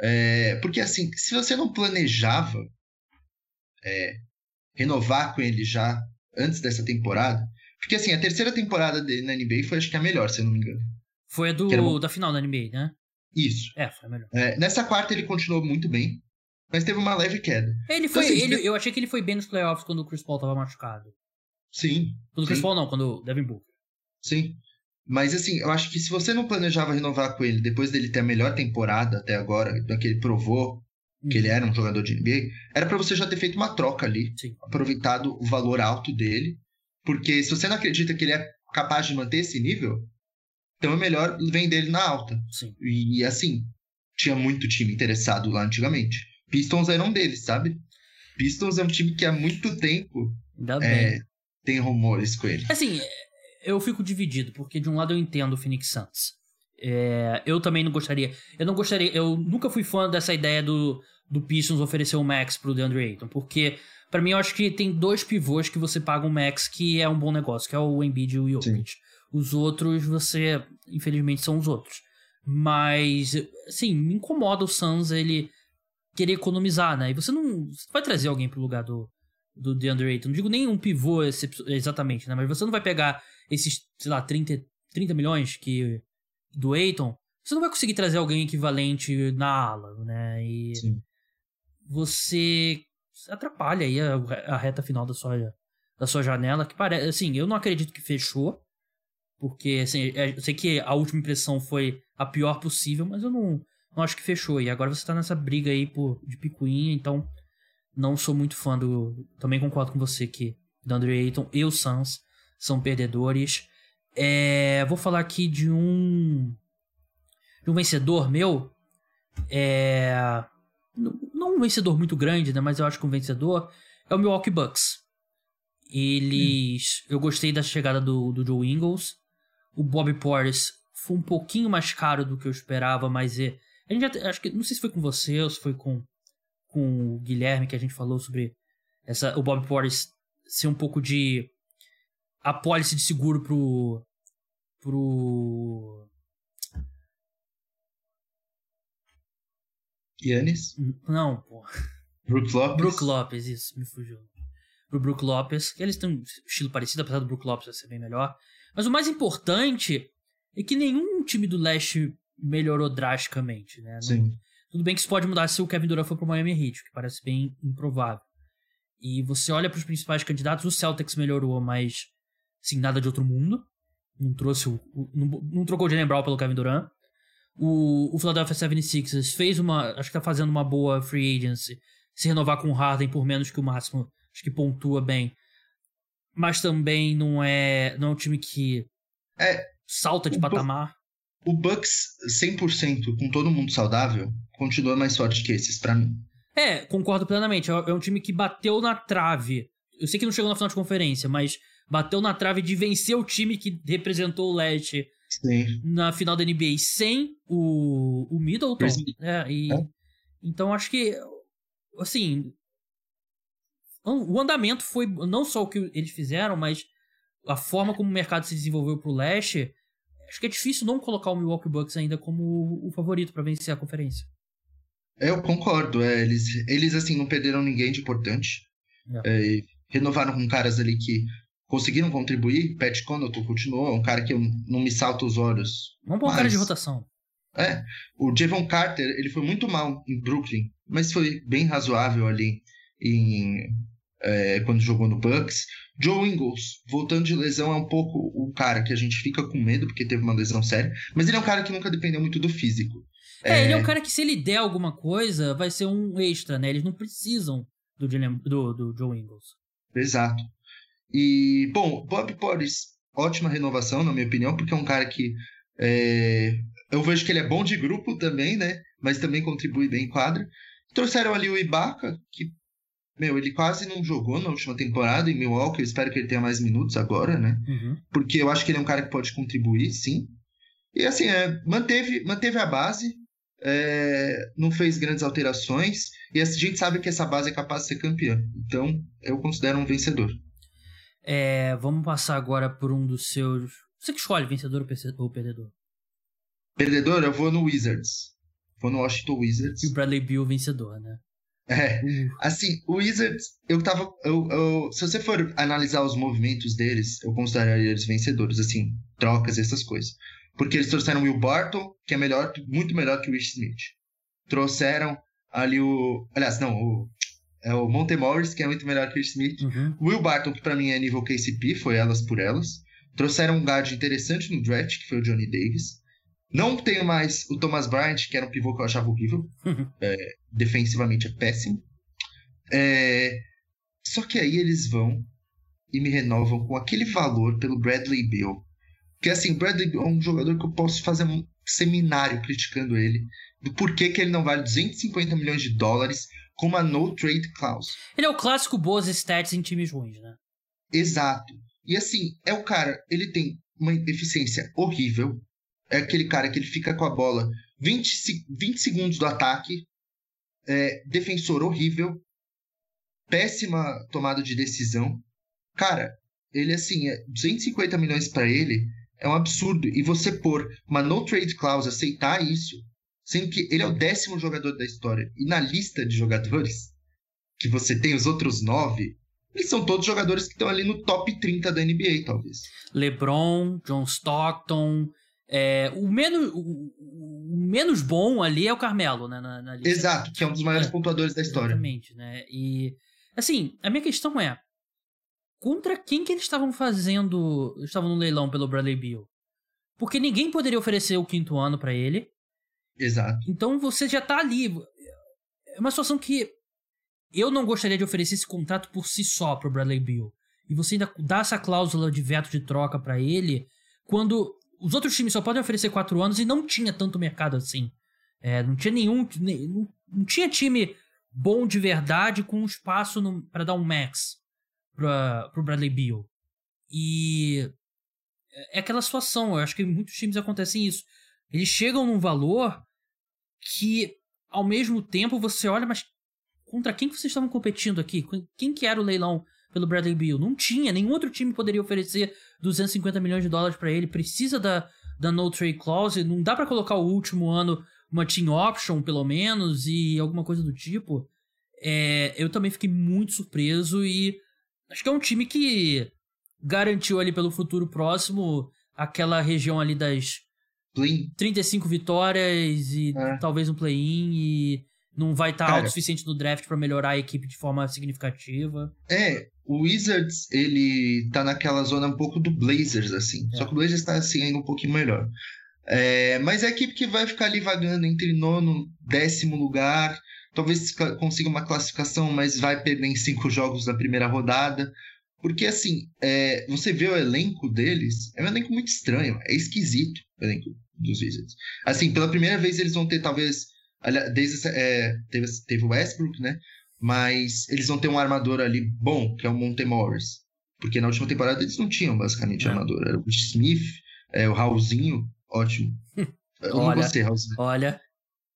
[SPEAKER 2] É, porque assim, se você não planejava é, renovar com ele já antes dessa temporada. Porque assim, a terceira temporada dele na NBA foi acho que a melhor, se eu não me engano.
[SPEAKER 1] Foi a do, da final da NBA, né?
[SPEAKER 2] Isso.
[SPEAKER 1] É, foi a melhor.
[SPEAKER 2] É, nessa quarta ele continuou muito bem, mas teve uma leve queda.
[SPEAKER 1] Ele foi. Então, assim, ele, eu achei que ele foi bem nos playoffs quando o Chris Paul tava machucado.
[SPEAKER 2] Sim.
[SPEAKER 1] Quando o Chris Paul não, quando o Devin Booker.
[SPEAKER 2] Sim. Mas assim, eu acho que se você não planejava renovar com ele depois dele ter a melhor temporada até agora, que ele provou que ele uhum. era um jogador de NBA, era para você já ter feito uma troca ali,
[SPEAKER 1] Sim.
[SPEAKER 2] aproveitado o valor alto dele, porque se você não acredita que ele é capaz de manter esse nível, então é melhor vender ele na alta.
[SPEAKER 1] Sim.
[SPEAKER 2] E assim, tinha muito time interessado lá antigamente. Pistons era um deles, sabe? Pistons é um time que há muito tempo é, tem rumores com ele.
[SPEAKER 1] Assim, eu fico dividido, porque de um lado eu entendo o Phoenix Suns. É, eu também não gostaria. Eu não gostaria. Eu nunca fui fã dessa ideia do, do Pistons oferecer o max pro DeAndre Ayton, porque para mim eu acho que tem dois pivôs que você paga um max que é um bom negócio, que é o Embiid e o Jokic. Sim. Os outros, você, infelizmente, são os outros. Mas, assim, me incomoda o Suns ele querer economizar, né? E você não você vai trazer alguém pro lugar do, do DeAndre Ayton. Não digo nem um pivô exatamente, né? Mas você não vai pegar esses, sei lá, 30, 30 milhões que do Ayton. Você não vai conseguir trazer alguém equivalente na ala, né? E
[SPEAKER 2] Sim.
[SPEAKER 1] você atrapalha aí a, a, reta final da sua, da sua janela, que parece, assim, eu não acredito que fechou, porque, assim, é, eu sei que a última impressão foi a pior possível, mas eu não, não acho que fechou. E agora você tá nessa briga aí por, de picuinha, então não sou muito fã do. Também concordo com você que DeAndre Ayton e o Suns são perdedores. É, vou falar aqui de um. De um vencedor meu. É. Um vencedor muito grande, né? Mas eu acho que um vencedor é o Milwaukee Bucks. Eles. Hum. Eu gostei da chegada do, do Joe Ingles. O Bob Portis foi um pouquinho mais caro do que eu esperava, mas é. A gente já, acho que não sei se foi com você ou se foi com, com o Guilherme que a gente falou sobre essa, o Bob Portis ser um pouco de apólice de seguro pro pro
[SPEAKER 2] Yannis?
[SPEAKER 1] Não, pô.
[SPEAKER 2] Brook Lopes?
[SPEAKER 1] Brook Lopes, isso, me fugiu. Pro Brook Lopes, que eles têm um estilo parecido, apesar do Brook Lopes ser bem melhor. Mas o mais importante é que nenhum time do leste melhorou drasticamente, né?
[SPEAKER 2] Sim.
[SPEAKER 1] tudo bem que isso pode mudar se o Kevin Durant for pro Miami Heat, que parece bem improvável. E você olha para os principais candidatos, o Celtics melhorou, mas sim, nada de outro mundo. Não trouxe o, não, não, trocou o Jalen Brown pelo Kevin Durant. O, o Philadelphia 76ers fez uma, acho que tá fazendo uma boa free agency, se renovar com o Harden por menos que o máximo, acho que pontua bem mas também não é, não é um time que
[SPEAKER 2] é,
[SPEAKER 1] salta de patamar.
[SPEAKER 2] Bu o Bucks 100% com todo mundo saudável continua mais forte que esses para mim.
[SPEAKER 1] É, concordo plenamente. É, é um time que bateu na trave. Eu sei que não chegou na final de conferência, mas bateu na trave de vencer o time que representou o leste Sim. na final da NBA sem o, o Middleton. Né? E, é. Então acho que, assim, o andamento foi não só o que eles fizeram, mas a forma como o mercado se desenvolveu pro leste. Acho que é difícil não colocar o Milwaukee Bucks ainda como o favorito para vencer a conferência.
[SPEAKER 2] Eu concordo. É, eles, eles, assim, não perderam ninguém de importante. É. É, renovaram com caras ali que conseguiram contribuir. Pat Connaughton continuou, é um cara que eu não me salta os olhos.
[SPEAKER 1] Um bom mas... cara de rotação.
[SPEAKER 2] É, o Javon Carter, ele foi muito mal em Brooklyn, mas foi bem razoável ali em, é, quando jogou no Bucks. Joe Ingles, voltando de lesão, é um pouco o cara que a gente fica com medo, porque teve uma lesão séria, mas ele é um cara que nunca dependeu muito do físico.
[SPEAKER 1] É, é... ele é um cara que se ele der alguma coisa, vai ser um extra, né? Eles não precisam do, do, do Joe Ingles.
[SPEAKER 2] Exato. E, bom, Bob Porres, ótima renovação, na minha opinião, porque é um cara que é, eu vejo que ele é bom de grupo também, né? Mas também contribui bem em quadra. Trouxeram ali o Ibaka, que, meu, ele quase não jogou na última temporada em Milwaukee. Eu espero que ele tenha mais minutos agora, né? Uhum. Porque eu acho que ele é um cara que pode contribuir, sim. E assim, é, manteve, manteve a base, é, não fez grandes alterações. E a gente sabe que essa base é capaz de ser campeã. Então, eu considero um vencedor.
[SPEAKER 1] É, vamos passar agora por um dos seus. Você que escolhe vencedor ou perdedor?
[SPEAKER 2] Perdedor, eu vou no Wizards. Vou no Washington Wizards.
[SPEAKER 1] E o Bradley Beal vencedor, né?
[SPEAKER 2] É, assim, o Wizards, eu tava. Eu, eu, se você for analisar os movimentos deles, eu consideraria eles vencedores, assim, trocas, essas coisas. Porque eles trouxeram o Will Barton, que é melhor, muito melhor que o Rich Smith. Trouxeram ali o. Aliás, não, o. É o Monte Morris, que é muito melhor que o Smith. Uhum. Will Barton, que pra mim é nível KCP, foi elas por elas. Trouxeram um guard interessante no draft, que foi o Johnny Davis. Não tenho mais o Thomas Bryant, que era um pivô que eu achava horrível. Uhum. É, defensivamente é péssimo. É, só que aí eles vão e me renovam com aquele valor pelo Bradley Bill. Porque assim, o Bradley Bill é um jogador que eu posso fazer um seminário criticando ele. Do porquê que ele não vale 250 milhões de dólares com uma no trade clause.
[SPEAKER 1] Ele é o clássico boas stats em times ruins, né?
[SPEAKER 2] Exato. E assim, é o cara, ele tem uma eficiência horrível, é aquele cara que ele fica com a bola 20, 20 segundos do ataque, é, defensor horrível, péssima tomada de decisão. Cara, ele assim, é 250 milhões para ele é um absurdo. E você pôr uma no trade clause, aceitar isso, sendo que ele é o décimo jogador da história. E na lista de jogadores que você tem os outros nove, eles são todos jogadores que estão ali no top 30 da NBA, talvez.
[SPEAKER 1] LeBron, John Stockton, é, o, menos, o, o, menos bom ali é o Carmelo, né? Na, na
[SPEAKER 2] Exato, que é um dos maiores é, pontuadores da história.
[SPEAKER 1] Exatamente, né? E, assim, a minha questão é, contra quem que eles estavam fazendo, estavam no leilão pelo Bradley Beal? Porque ninguém poderia oferecer o quinto ano para ele.
[SPEAKER 2] Exato.
[SPEAKER 1] Então você já tá ali. É uma situação que eu não gostaria de oferecer esse contrato por si só pro Bradley Beal. E você ainda dá essa cláusula de veto de troca para ele, quando os outros times só podem oferecer quatro anos e não tinha tanto mercado assim. É, não tinha nenhum. Não, não, tinha time bom de verdade com espaço para dar um max para pro Bradley Beal. E é aquela situação, eu acho que em muitos times acontecem isso. Eles chegam num valor que, ao mesmo tempo, você olha, mas contra quem que vocês estavam competindo aqui? Quem que era o leilão pelo Bradley Beal. Não tinha, nenhum outro time poderia oferecer 250 milhões de dólares para ele. Precisa da, da no trade clause. Não dá para colocar o último ano uma team option, pelo menos, e alguma coisa do tipo. É, eu também fiquei muito surpreso e acho que é um time que garantiu ali pelo futuro próximo aquela região ali das
[SPEAKER 2] play
[SPEAKER 1] 35 vitórias e é. talvez um play-in e não vai estar tá alto o suficiente no draft para melhorar a equipe de forma significativa.
[SPEAKER 2] É, o Wizards, ele tá naquela zona um pouco do Blazers, assim. É. Só que o Blazers tá assim ainda um pouquinho melhor. É, mas é a equipe que vai ficar ali vagando entre nono, décimo lugar. Talvez consiga uma classificação, mas vai perder em cinco jogos na primeira rodada. Porque, assim, é, você vê o elenco deles, é um elenco muito estranho, é esquisito o elenco dos Wizards. Assim, pela primeira vez eles vão ter, talvez, desde é, teve, teve o Westbrook, né? Mas eles vão ter um armador ali bom, que é o Monte Morris. Porque na última temporada eles não tinham basicamente armador. Era o Smith, é, o Raulzinho, ótimo. Eu
[SPEAKER 1] olha,
[SPEAKER 2] não gostei, Raulzinho.
[SPEAKER 1] Olha.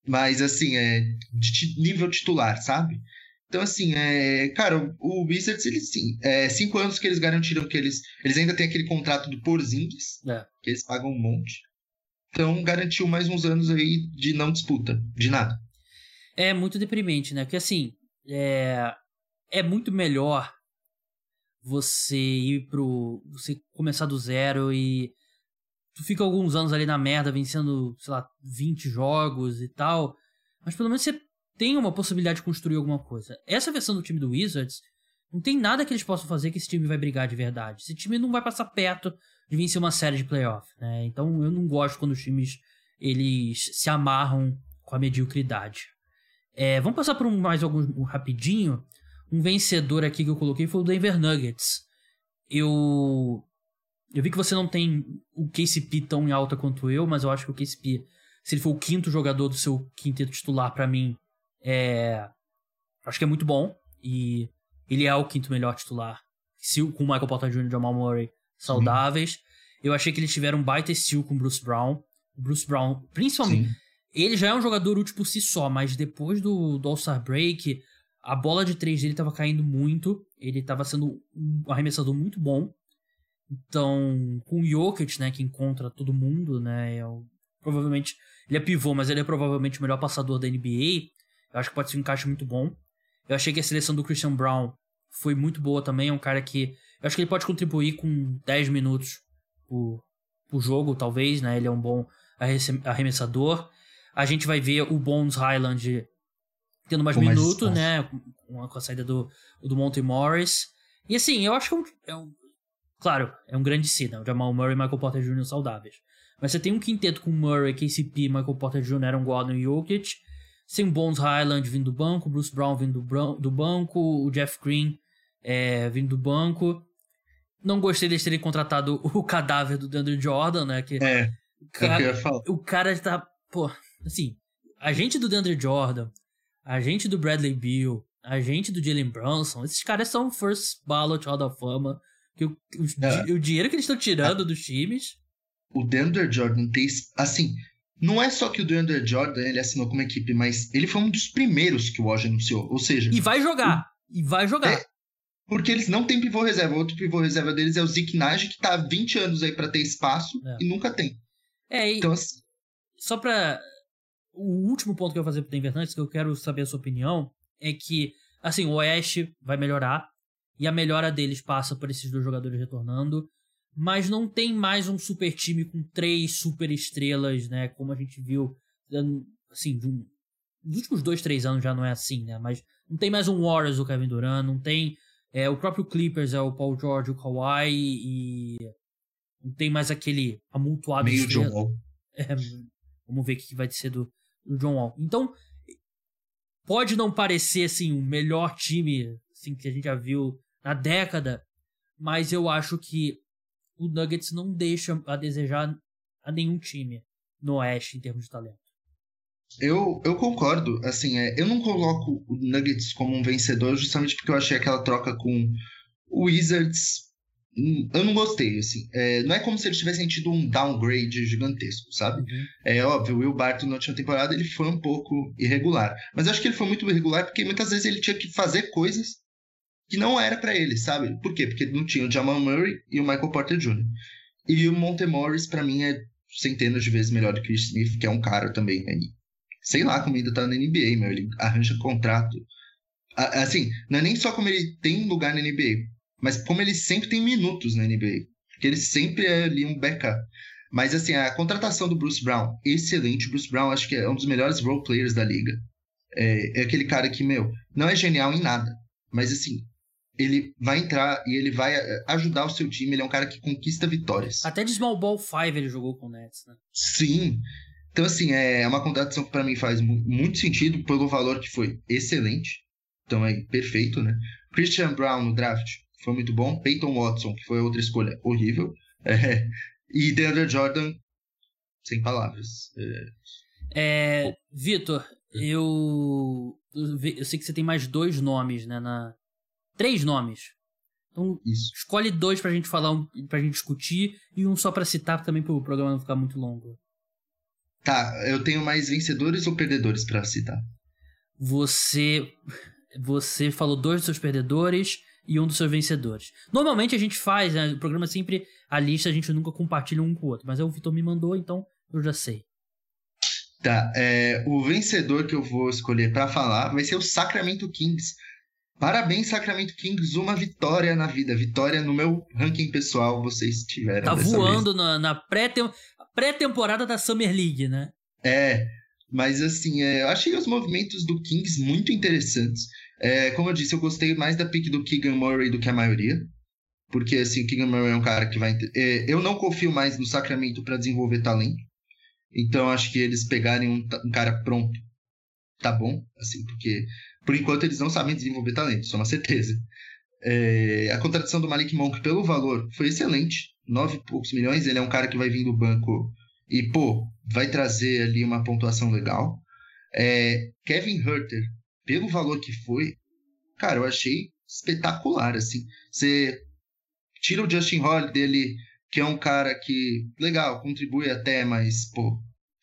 [SPEAKER 2] Mas assim, é de nível titular, sabe? Então, assim, é, cara, o Wizards, eles sim. É, cinco anos que eles garantiram que eles. Eles ainda têm aquele contrato do Porzingis,
[SPEAKER 1] é.
[SPEAKER 2] que eles pagam um monte. Então, garantiu mais uns anos aí de não disputa, de nada.
[SPEAKER 1] É muito deprimente, né? Porque, assim, é, é muito melhor você ir pro. Você começar do zero e. Tu fica alguns anos ali na merda, vencendo, sei lá, 20 jogos e tal. Mas pelo menos você tem uma possibilidade de construir alguma coisa. Essa versão do time do Wizards, não tem nada que eles possam fazer que esse time vai brigar de verdade. Esse time não vai passar perto de vencer uma série de playoff, né? Então eu não gosto quando os times eles se amarram com a mediocridade. É, vamos passar por um, mais algum um, rapidinho. Um vencedor aqui que eu coloquei foi o Denver Nuggets. Eu eu vi que você não tem o KCP tão em alta quanto eu, mas eu acho que o KCP, se ele for o quinto jogador do seu quinteto titular para mim, é acho que é muito bom e ele é o quinto melhor titular. Se, com o Michael Porter Jr. e Jamal Murray saudáveis. Sim. Eu achei que eles tiveram um baita estilo com o Bruce Brown. O Bruce Brown, principalmente, Sim. ele já é um jogador útil por si só, mas depois do, do All-Star Break, a bola de três dele estava caindo muito. Ele estava sendo um arremessador muito bom. Então, com o Jokic, né, que encontra todo mundo, né, é o, provavelmente, ele é pivô, mas ele é provavelmente o melhor passador da NBA. Eu acho que pode ser um encaixe muito bom. Eu achei que a seleção do Christian Brown foi muito boa também. É um cara que. Eu acho que ele pode contribuir com 10 minutos por, por jogo, talvez, né? Ele é um bom arremessador. A gente vai ver o Bones Highland tendo mais minutos, né? Com a, com a, saída do, do Monty Morris. E assim, eu acho que é um, é um Claro, é um grande si, né? O Jamal Murray e Michael Porter Jr. saudáveis. Mas você tem um quinteto com Murray, KCP, Michael Porter Jr., Aaron Gordon e Jokic. Sem Bones Highland vindo do banco, Bruce Brown vindo do, do banco, o Jeff Green é, vindo do banco. Não gostei deles terem contratado o cadáver do DeAndre Jordan, né? Que
[SPEAKER 2] é,
[SPEAKER 1] o cara, o cara tá. Pô, assim, a gente do DeAndre Jordan, a gente do Bradley Beal, a gente do Jalen Brunson, esses caras são first ballot Hall da Fama. Que o, o, é. o dinheiro que eles estão tirando é. dos times.
[SPEAKER 2] O DeAndre Jordan tem. Assim, não é só que o DeAndre Jordan ele assinou como equipe, mas ele foi um dos primeiros que o Woj anunciou. Ou seja.
[SPEAKER 1] E vai jogar. O... E vai jogar. É,
[SPEAKER 2] porque eles não têm pivô reserva. O outro pivô reserva deles é o Zeke Nage, que tá há 20 anos aí para ter espaço é. e nunca tem.
[SPEAKER 1] É, e então, assim... só pra. O último ponto que eu vou fazer pro Denver Nuggets, que eu quero saber a sua opinião, é que, assim, o Oeste vai melhorar. E a melhora deles passa por esses dois jogadores retornando mas não tem mais um super time com três super estrelas, né? Como a gente viu, assim, um, nos últimos dois, três anos já não é assim, né? Mas não tem mais um Warriors do Kevin Durant, não tem é, o próprio Clippers é o Paul George, o Kawhi e não tem mais aquele amontoado
[SPEAKER 2] Meio John Wall.
[SPEAKER 1] É, vamos ver o que vai ser do, do John Wall. Então pode não parecer assim o melhor time assim que a gente já viu na década, mas eu acho que o Nuggets não deixa a desejar a nenhum time no Oeste em termos de talento.
[SPEAKER 2] Eu, eu concordo, assim, é, eu não coloco o Nuggets como um vencedor justamente porque eu achei aquela troca com o Wizards hum, eu não gostei, assim. É, não é como se eles tivessem tido um downgrade gigantesco, sabe? Uhum. É óbvio, o Will Barton na última temporada ele foi um pouco irregular. Mas acho que ele foi muito irregular porque muitas vezes ele tinha que fazer coisas que não era para ele, sabe? Por quê? Porque não tinha o Jamal Murray e o Michael Porter Jr. E o Monte Morris, para mim, é centenas de vezes melhor do que o Smith, que é um cara também aí. Sei lá como ainda tá na NBA, meu. Ele arranja contrato. Assim, não é nem só como ele tem lugar na NBA, mas como ele sempre tem minutos na NBA. Porque ele sempre é ali um backup. Mas assim, a contratação do Bruce Brown, excelente. Bruce Brown acho que é um dos melhores role players da liga. É, é aquele cara que, meu, não é genial em nada. Mas assim, ele vai entrar e ele vai eh, ajudar o seu time. Ele é um cara que conquista vitórias.
[SPEAKER 1] Até de Small Ball 5 ele jogou com o Nets, né?
[SPEAKER 2] Sim. Então, assim, é uma contratação que para mim faz muito sentido pelo valor que foi excelente. Então, é perfeito, né? Christian Brown no draft foi muito bom. Peyton Watson, que foi outra escolha horrível. É. E DeAndre Jordan, sem palavras.
[SPEAKER 1] É... é Vitor, eu... eu sei que você tem mais dois nomes né, na, três nomes. Então,
[SPEAKER 2] Isso.
[SPEAKER 1] escolhe dois pra gente falar, um, pra gente discutir, e um só pra citar também pro programa não ficar muito longo.
[SPEAKER 2] Tá, eu tenho mais vencedores ou perdedores pra citar?
[SPEAKER 1] Você. Você falou dois dos seus perdedores e um dos seus vencedores. Normalmente a gente faz, né? O programa sempre. A lista a gente nunca compartilha um com o outro. Mas aí o Vitor me mandou, então eu já sei.
[SPEAKER 2] Tá, é, o vencedor que eu vou escolher pra falar vai ser o Sacramento Kings. Parabéns, Sacramento Kings, uma vitória na vida. Vitória no meu ranking pessoal, vocês tiveram.
[SPEAKER 1] Tá voando na, na pré-tem- pré-temporada da Summer League, né?
[SPEAKER 2] É, mas assim, é, eu achei os movimentos do Kings muito interessantes. É, como eu disse, eu gostei mais da pick do Keegan Murray do que a maioria. Porque assim, o Keegan Murray é um cara que vai. é, eu não confio mais no Sacramento para desenvolver talento. Então acho que eles pegarem um, um cara pronto tá bom, assim, porque por enquanto eles não sabem desenvolver talento, isso é uma certeza. É, a contratação do Malik Monk pelo valor foi excelente, nove e poucos milhões. Ele é um cara que vai vir do banco e, pô, vai trazer ali uma pontuação legal. É, Kevin Herter, pelo valor que foi, cara, eu achei espetacular, assim. Você tira o Justin Holiday ali, que é um cara que, legal, contribui até, mas, pô,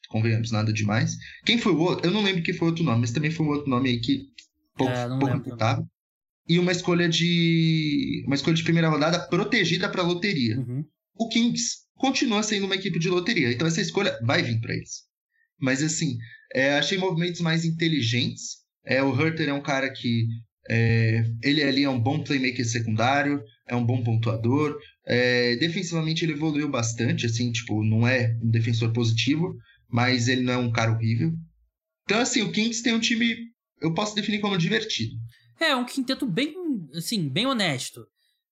[SPEAKER 2] convenhamos, nada demais. Quem foi o outro? Eu não lembro quem foi o outro nome, mas também foi um outro nome aí que pouco,
[SPEAKER 1] É,
[SPEAKER 2] pouco. E uma escolha de. Uma escolha de primeira rodada protegida para loteria
[SPEAKER 1] Uhum.
[SPEAKER 2] o Kings continua sendo uma equipe de loteria. Então essa escolha vai vir para eles. Mas assim, é, achei movimentos mais inteligentes. É, o Herter é um cara que é, ele ali é um bom playmaker secundário, é um bom pontuador. É, defensivamente ele evoluiu bastante, assim, tipo, não é um defensor positivo, mas ele não é um cara horrível. Então assim, o Kings tem um time, eu posso definir como divertido.
[SPEAKER 1] É, um quinteto bem, assim, bem honesto.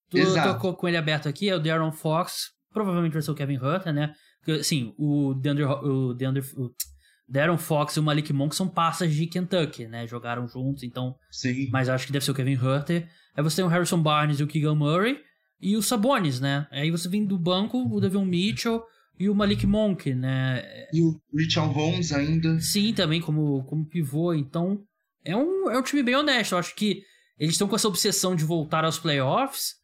[SPEAKER 1] Tô,
[SPEAKER 2] Exato.
[SPEAKER 1] tô co- com ele aberto aqui, é o Darren Fox, provavelmente vai ser o Kevin Hunter, né? Assim, o DeAndre, o DeAndre, o Darren Fox e o Malik Monk são passas de Kentucky, né? Jogaram juntos, então...
[SPEAKER 2] Sim.
[SPEAKER 1] Mas acho que deve ser o Kevin Hunter. Aí você tem o Harrison Barnes e o Keegan Murray. E o Sabonis, né? Aí você vem do banco o Devon Mitchell e o Malik Monk, né?
[SPEAKER 2] E o Richard Holmes ainda.
[SPEAKER 1] Sim, também como, como pivô. Então, é um, é um time bem honesto. Eu acho que eles estão com essa obsessão de voltar aos playoffs.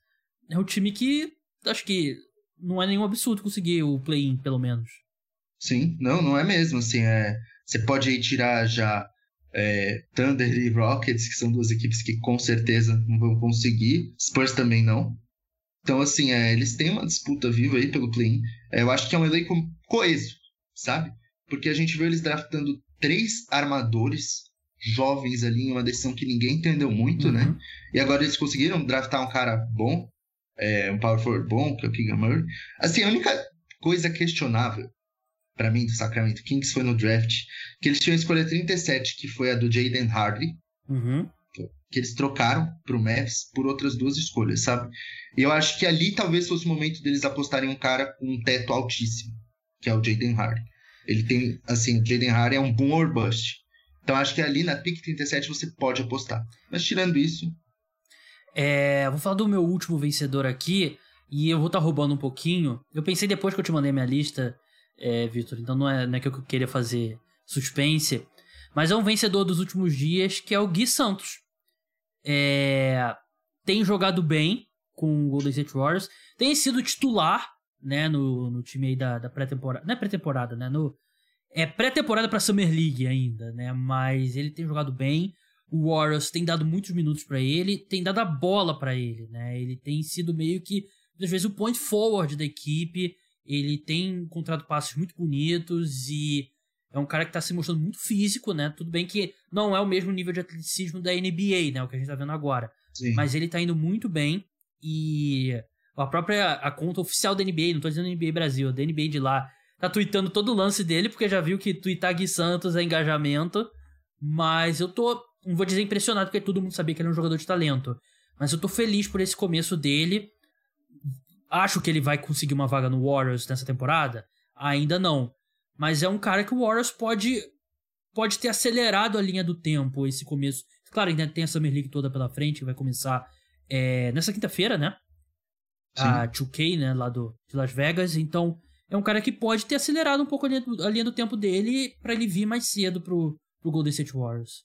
[SPEAKER 1] É um time que acho que não é nenhum absurdo conseguir o play-in, pelo menos.
[SPEAKER 2] Sim, não, não é mesmo. Assim, é, você pode aí tirar já é, Thunder e Rockets, que são duas equipes que com certeza não vão conseguir. Spurs também não. Então, assim, é, eles têm uma disputa viva aí pelo play-in. É, eu acho que é um elenco coeso, sabe? Porque a gente viu eles draftando três armadores jovens ali em uma decisão que ninguém entendeu muito, né?
[SPEAKER 1] Uhum.
[SPEAKER 2] E agora eles conseguiram draftar um cara bom, é, um power forward bom, que é o Keegan Murray. Assim, a única coisa questionável para mim do Sacramento Kings foi no draft que eles tinham a escolha 37, que foi a do Jaden Hardy,
[SPEAKER 1] Uhum.
[SPEAKER 2] que eles trocaram pro Mavs por outras duas escolhas, sabe? E eu acho que ali talvez fosse o momento deles apostarem em um cara com um teto altíssimo, que é o Jaden Hardy. Ele tem, assim, o Jaden Hardy é um boom or bust. Então acho que ali na pick 37 você pode apostar. Mas tirando isso,
[SPEAKER 1] É, vou falar do meu último vencedor aqui. E eu vou estar roubando um pouquinho. Eu pensei depois que eu te mandei minha lista, é, Vitor. Então não é, não é que eu queria fazer suspense. Mas é um vencedor dos últimos dias, que é o Gui Santos. É, tem jogado bem com o Golden State Warriors. Tem sido titular, né, no, no time aí da, da pré-temporada. Não é pré-temporada, né? No, é pré-temporada pra Summer League ainda, né? Mas ele tem jogado bem. O Warriors tem dado muitos minutos pra ele, tem dado a bola pra ele, né? Ele tem sido meio que, às vezes, o point forward da equipe. Ele tem encontrado passos muito bonitos e é um cara que tá se mostrando muito físico, né? Tudo bem que não é o mesmo nível de atleticismo da NBA, né? O que a gente tá vendo agora.
[SPEAKER 2] sim.
[SPEAKER 1] Mas ele tá indo muito bem e a própria a conta oficial da NBA, não tô dizendo NBA Brasil, a da NBA de lá, tá tweetando todo o lance dele, porque já viu que tweetar Gui Santos é engajamento. Mas eu tô, não vou dizer impressionado, porque todo mundo sabia que ele é um jogador de talento. Mas eu tô feliz por esse começo dele. Acho que ele vai conseguir uma vaga no Warriors nessa temporada? Ainda não. Mas é um cara que o Warriors pode pode ter acelerado a linha do tempo esse começo. Claro, ainda tem a Summer League toda pela frente, que vai começar é, nessa quinta-feira, né? A 2K, né, lá do, de Las Vegas. Então, é um cara que pode ter acelerado um pouco a linha do, a linha do tempo dele pra ele vir mais cedo pro, pro Golden State Warriors.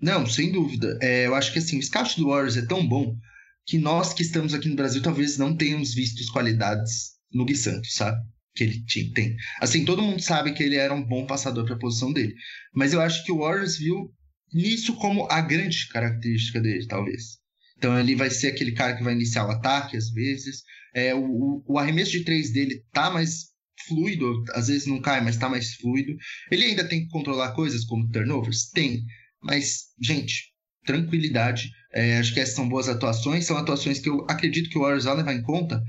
[SPEAKER 2] Não, sem dúvida. É, eu acho que assim, o scout do Warriors é tão bom que nós que estamos aqui no Brasil talvez não tenhamos visto as qualidades no Gui Santos, sabe? Que ele tem. Assim, todo mundo sabe que ele era um bom passador para a posição dele. Mas eu acho que o Warriors viu nisso como a grande característica dele, talvez. Então ele vai ser aquele cara que vai iniciar o ataque às vezes. É, o, o arremesso de três dele tá mais fluido, às vezes não cai, mas tá mais fluido. Ele ainda tem que controlar coisas como turnovers? Tem. Mas, gente, tranquilidade. É, acho que essas são boas atuações, são atuações que eu acredito que o Warriors vai levar em conta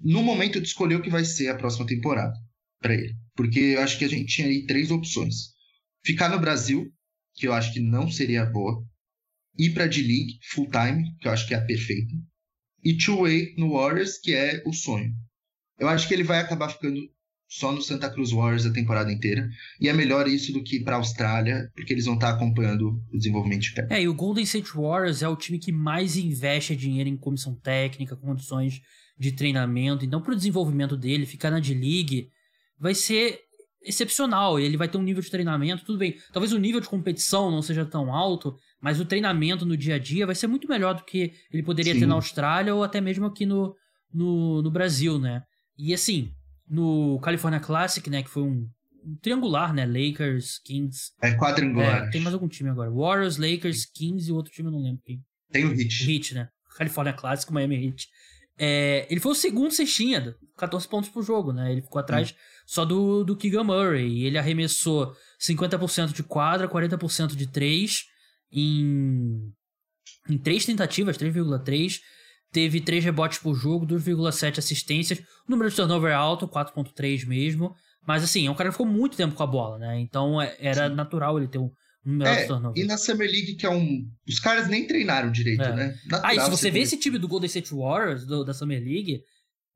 [SPEAKER 2] no momento de escolher o que vai ser a próxima temporada para ele. Porque eu acho que a gente tinha aí três opções. Ficar no Brasil, que eu acho que não seria boa. Ir para D-League full time, que eu acho que é a perfeita. E two-way no Warriors, que é o sonho. Eu acho que ele vai acabar ficando só no Santa Cruz Warriors a temporada inteira. E é melhor isso do que para a Austrália, porque eles vão estar tá acompanhando o desenvolvimento de perto.
[SPEAKER 1] É, e o Golden State Warriors é o time que mais investe dinheiro em comissão técnica, condições de treinamento. Então, para o desenvolvimento dele, ficar na D-League vai ser excepcional. Ele vai ter um nível de treinamento, tudo bem. Talvez o nível de competição não seja tão alto, mas o treinamento no dia a dia vai ser muito melhor do que ele poderia Sim. ter na Austrália ou até mesmo aqui no, no, no Brasil, né? E assim, no California Classic, né, que foi um, um triangular, né, Lakers, Kings.
[SPEAKER 2] É quadrangular. É,
[SPEAKER 1] tem mais algum time agora. Warriors, Lakers, Kings e outro time eu não lembro quem.
[SPEAKER 2] Tem o Heat.
[SPEAKER 1] Heat, né? California Classic, Miami Heat. É, ele foi o segundo cestinha, 14 pontos por jogo, né? Ele ficou atrás hum. Só do, do Keegan Murray. Ele arremessou 50% de quadra, 40% de 3 em, em 3 tentativas, 3,3 teve 3 rebotes por jogo, 2,7 assistências. O número de turnover é alto, 4,3 mesmo. Mas assim, é um cara que ficou muito tempo com a bola, né? Então é, era Sim. natural ele ter um, um
[SPEAKER 2] é, turnover. E na Summer League, que é um. Os caras nem treinaram direito, é. né?
[SPEAKER 1] Natural ah, e se você vê esse time do Golden State Warriors, do, da Summer League,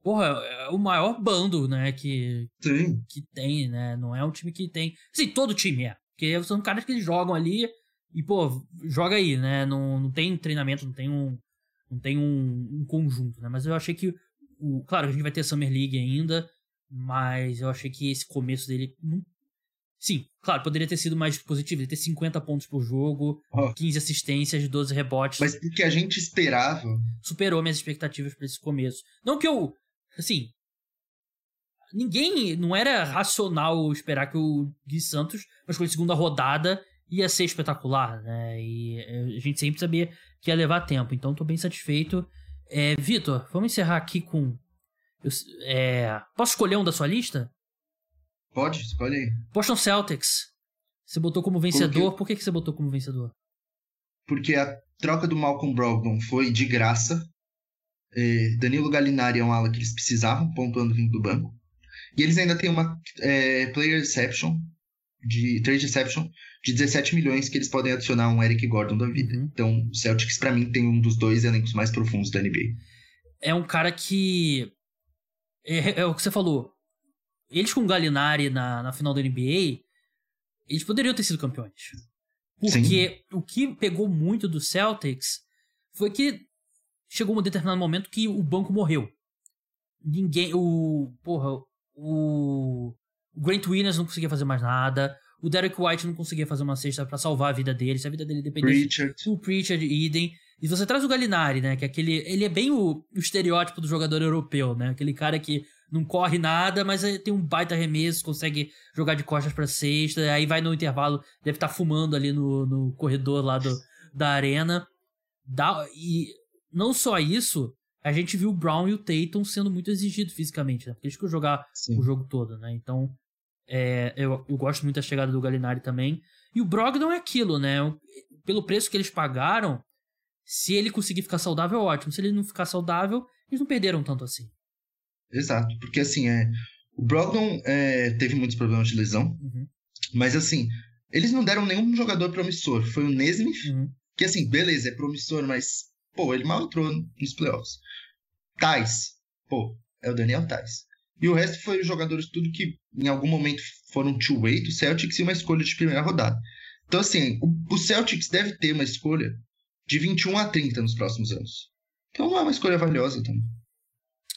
[SPEAKER 1] porra, é o maior bando, né? Que,
[SPEAKER 2] Sim.
[SPEAKER 1] que tem, né? Não é um time que tem. Assim, todo time é. Porque são caras que eles jogam ali e, pô, joga aí, né? Não, não tem treinamento, não tem um não tem um, um, conjunto, né? Mas eu achei que. O, claro, a gente vai ter Summer League ainda, mas eu achei que esse começo dele. Sim, claro, poderia ter sido mais positivo, ele ter 50 pontos por jogo, oh. 15 assistências, 12 rebotes.
[SPEAKER 2] Mas o que a gente esperava.
[SPEAKER 1] Superou minhas expectativas para esse começo. Não que eu. Assim. Ninguém. Não era racional esperar que o Gui Santos, mas com a segunda rodada, ia ser espetacular, né? E eh, a gente sempre sabia que ia levar tempo, então tô bem satisfeito. É, Vitor, vamos encerrar aqui com. Eu, é, posso escolher um da sua lista?
[SPEAKER 2] Pode, escolhe aí.
[SPEAKER 1] Boston Celtics. Você botou como vencedor. Por, Por que, que você botou como vencedor?
[SPEAKER 2] Porque a troca do Malcolm Brogdon foi de graça. É, Danilo Gallinari é um ala que eles precisavam, pontuando vindo do banco. E eles ainda têm uma é, player exception, de trade exception, de 17 milhões que eles podem adicionar um Eric Gordon da vida. Uhum. Então, o Celtics, para mim, tem um dos dois elencos mais profundos da NBA.
[SPEAKER 1] É um cara que. É, é o que você falou. Eles com o Gallinari na, na final da NBA, eles poderiam ter sido campeões. Porque Sim. o que pegou muito do Celtics foi que chegou um determinado momento que o banco morreu. Ninguém. O. Porra. O. O Grant Williams não conseguia fazer mais nada. O Derek White não conseguia fazer uma cesta para salvar a vida dele, se a vida dele dependia
[SPEAKER 2] Pritchard.
[SPEAKER 1] o Pritchard idem. E você traz o Galinari, né, que é aquele, ele é bem o, o, estereótipo do jogador europeu, né? Aquele cara que não corre nada, mas tem um baita arremesso, consegue jogar de costas para cesta, aí vai no intervalo, deve estar tá fumando ali no, no corredor lá do, da arena. Dá, e não só isso, a gente viu o Brown e o Tatum sendo muito exigidos fisicamente, né? Porque eles que jogar Sim. o jogo todo, né? Então, é, eu, eu gosto muito da chegada do Galinari também. E o Brogdon é aquilo, né? Pelo preço que eles pagaram, se ele conseguir ficar saudável, é ótimo. Se ele não ficar saudável, eles não perderam tanto assim.
[SPEAKER 2] Exato, porque assim, é, o Brogdon é, teve muitos problemas de lesão, uhum. mas assim, eles não deram nenhum jogador promissor. Foi o Nesmith, uhum. que assim, beleza, é promissor, mas, pô, ele mal entrou nos playoffs. Tais, pô, é o Daniel Tais. E o resto foi jogadores tudo que em algum momento foram two-way do Celtics e uma escolha de primeira rodada. Então, assim, o, Celtics deve ter uma escolha de 21 a 30 nos próximos anos. Então é uma escolha valiosa também.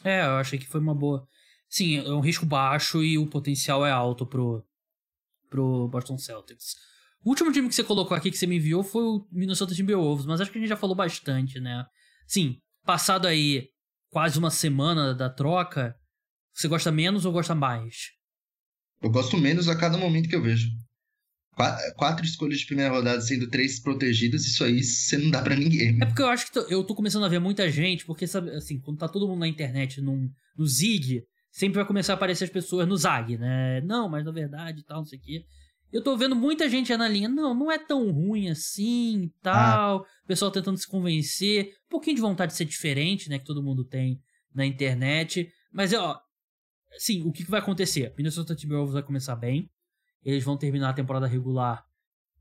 [SPEAKER 1] É, eu achei que foi uma boa. Sim, é um risco baixo e o potencial é alto pro, pro Boston Celtics. O último time que você colocou aqui, que você me enviou, foi o Minnesota Timberwolves, mas acho que a gente já falou bastante, né? Sim, passado aí quase uma semana da troca, você gosta menos ou gosta mais?
[SPEAKER 2] Eu gosto menos a cada momento que eu vejo. Quatro escolhas de primeira rodada sendo três protegidas, isso aí você não dá para ninguém.
[SPEAKER 1] É porque eu acho que eu tô começando a ver muita gente, porque sabe, assim, quando tá todo mundo na internet num, no Zig, sempre vai começar a aparecer as pessoas no Zag, né? Não, mas na verdade tal, não sei o quê. Eu tô vendo muita gente já na linha, não, não é tão ruim assim tal. Ah. O pessoal tentando se convencer. Um pouquinho de vontade de ser diferente, né? Que todo mundo tem na internet. Mas, ó, assim, o que, vai acontecer? Minnesota Timberwolves vai começar bem. Eles vão terminar a temporada regular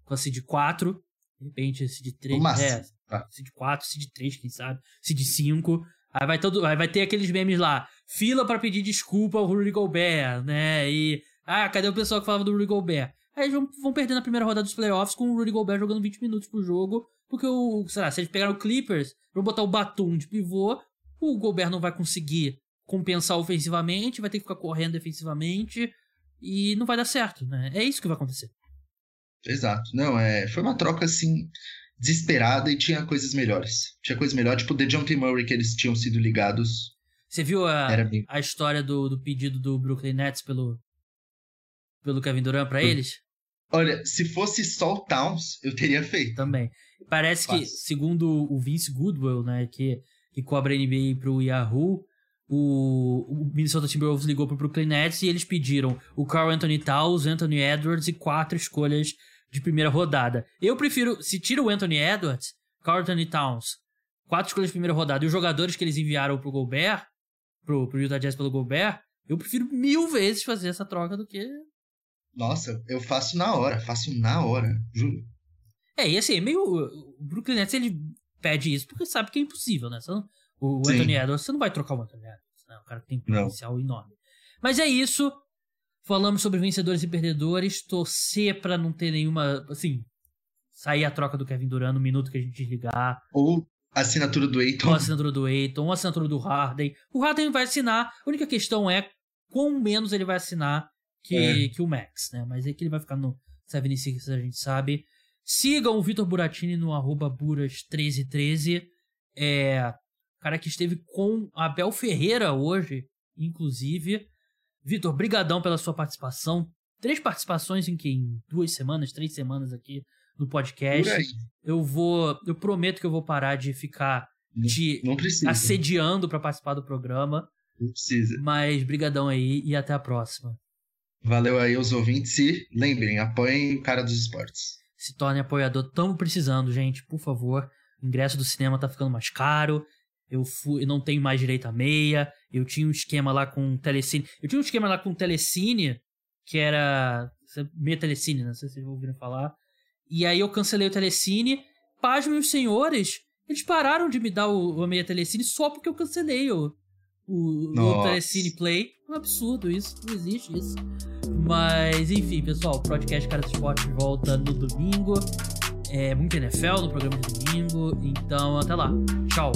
[SPEAKER 1] com a Seed 4. De repente, Seed 3. É, ah. Seed 4, Seed 3, quem sabe? Seed 5. Aí vai, todo, aí vai ter aqueles memes lá. Fila para pedir desculpa ao Rudy Gobert, né? E. Ah, cadê o pessoal que falava do Rudy Gobert? Aí eles vão, vão perder na primeira rodada dos playoffs com o Rudy Gobert jogando 20 minutos por jogo. Porque o. Sei lá, se eles pegaram o Clippers, vão botar o Batum de pivô, o Gobert não vai conseguir compensar ofensivamente, vai ter que ficar correndo defensivamente e não vai dar certo, né? É isso que vai acontecer.
[SPEAKER 2] Exato. Não, é, foi uma troca assim desesperada e tinha coisas melhores. Tinha coisas melhores, tipo o DeJounte Murray que eles tinham sido ligados.
[SPEAKER 1] Você viu a, bem... a história do, do pedido do Brooklyn Nets pelo pelo Kevin Durant para eles?
[SPEAKER 2] Olha, se fosse só o Towns, eu teria feito.
[SPEAKER 1] Também. Parece Fácil. que, segundo o Vince Goodwill, né, que, que cobra a NBA pro Yahoo, o, o Minnesota Timberwolves ligou pro Brooklyn Nets e eles pediram o Carl Anthony Towns, Anthony Edwards e quatro escolhas de primeira rodada. Eu prefiro, se tira o Anthony Edwards, Carl Anthony Towns, quatro escolhas de primeira rodada e os jogadores que eles enviaram pro Gobert, pro, pro Utah Jazz pelo Gobert, eu prefiro mil vezes fazer essa troca do que.
[SPEAKER 2] Nossa, eu faço na hora, faço na hora, juro.
[SPEAKER 1] É, e assim, meio. O Brooklyn Nets ele pede isso porque sabe que é impossível, né? O Sim. Anthony Edwards, você não vai trocar o Anthony Edwards, né? O cara tem potencial não. enorme. Mas é isso. Falamos sobre vencedores e perdedores. Torcer para não ter nenhuma. Assim, sair a troca do Kevin Durant no minuto que a gente desligar.
[SPEAKER 2] Ou a assinatura do Aiton.
[SPEAKER 1] Ou a assinatura do Aiton, ou a assinatura do Harden. O Harden vai assinar. A única questão é quão menos ele vai assinar que, é. que o Max, né? Mas é que ele vai ficar no 76, a gente sabe. Sigam o Vitor Buratini no arroba Buras1313. É, cara que esteve com Abel Ferreira hoje, inclusive. Vitor, brigadão pela sua participação. Três participações em que em duas semanas, três semanas aqui no podcast. Eu vou, eu prometo que eu vou parar de ficar não, te não assediando para participar do programa.
[SPEAKER 2] Não precisa.
[SPEAKER 1] Mas brigadão aí e até a próxima.
[SPEAKER 2] Valeu aí os ouvintes e lembrem, apoiem o cara dos esportes.
[SPEAKER 1] Se torne apoiador, estamos precisando, gente, por favor. O ingresso do cinema tá ficando mais caro. Eu fui, não tenho mais direito a meia, eu tinha um esquema lá com telecine, eu tinha um esquema lá com telecine, que era meia telecine, não sei se vocês ouviram falar, e aí eu cancelei o telecine, pasmem os senhores, eles pararam de me dar o, o meia telecine só porque eu cancelei o, o telecine play, é um absurdo isso, não existe isso. Mas enfim, pessoal, o podcast Cara do Esporte volta no domingo. É muito NFL no programa de domingo. Então, até lá. Tchau.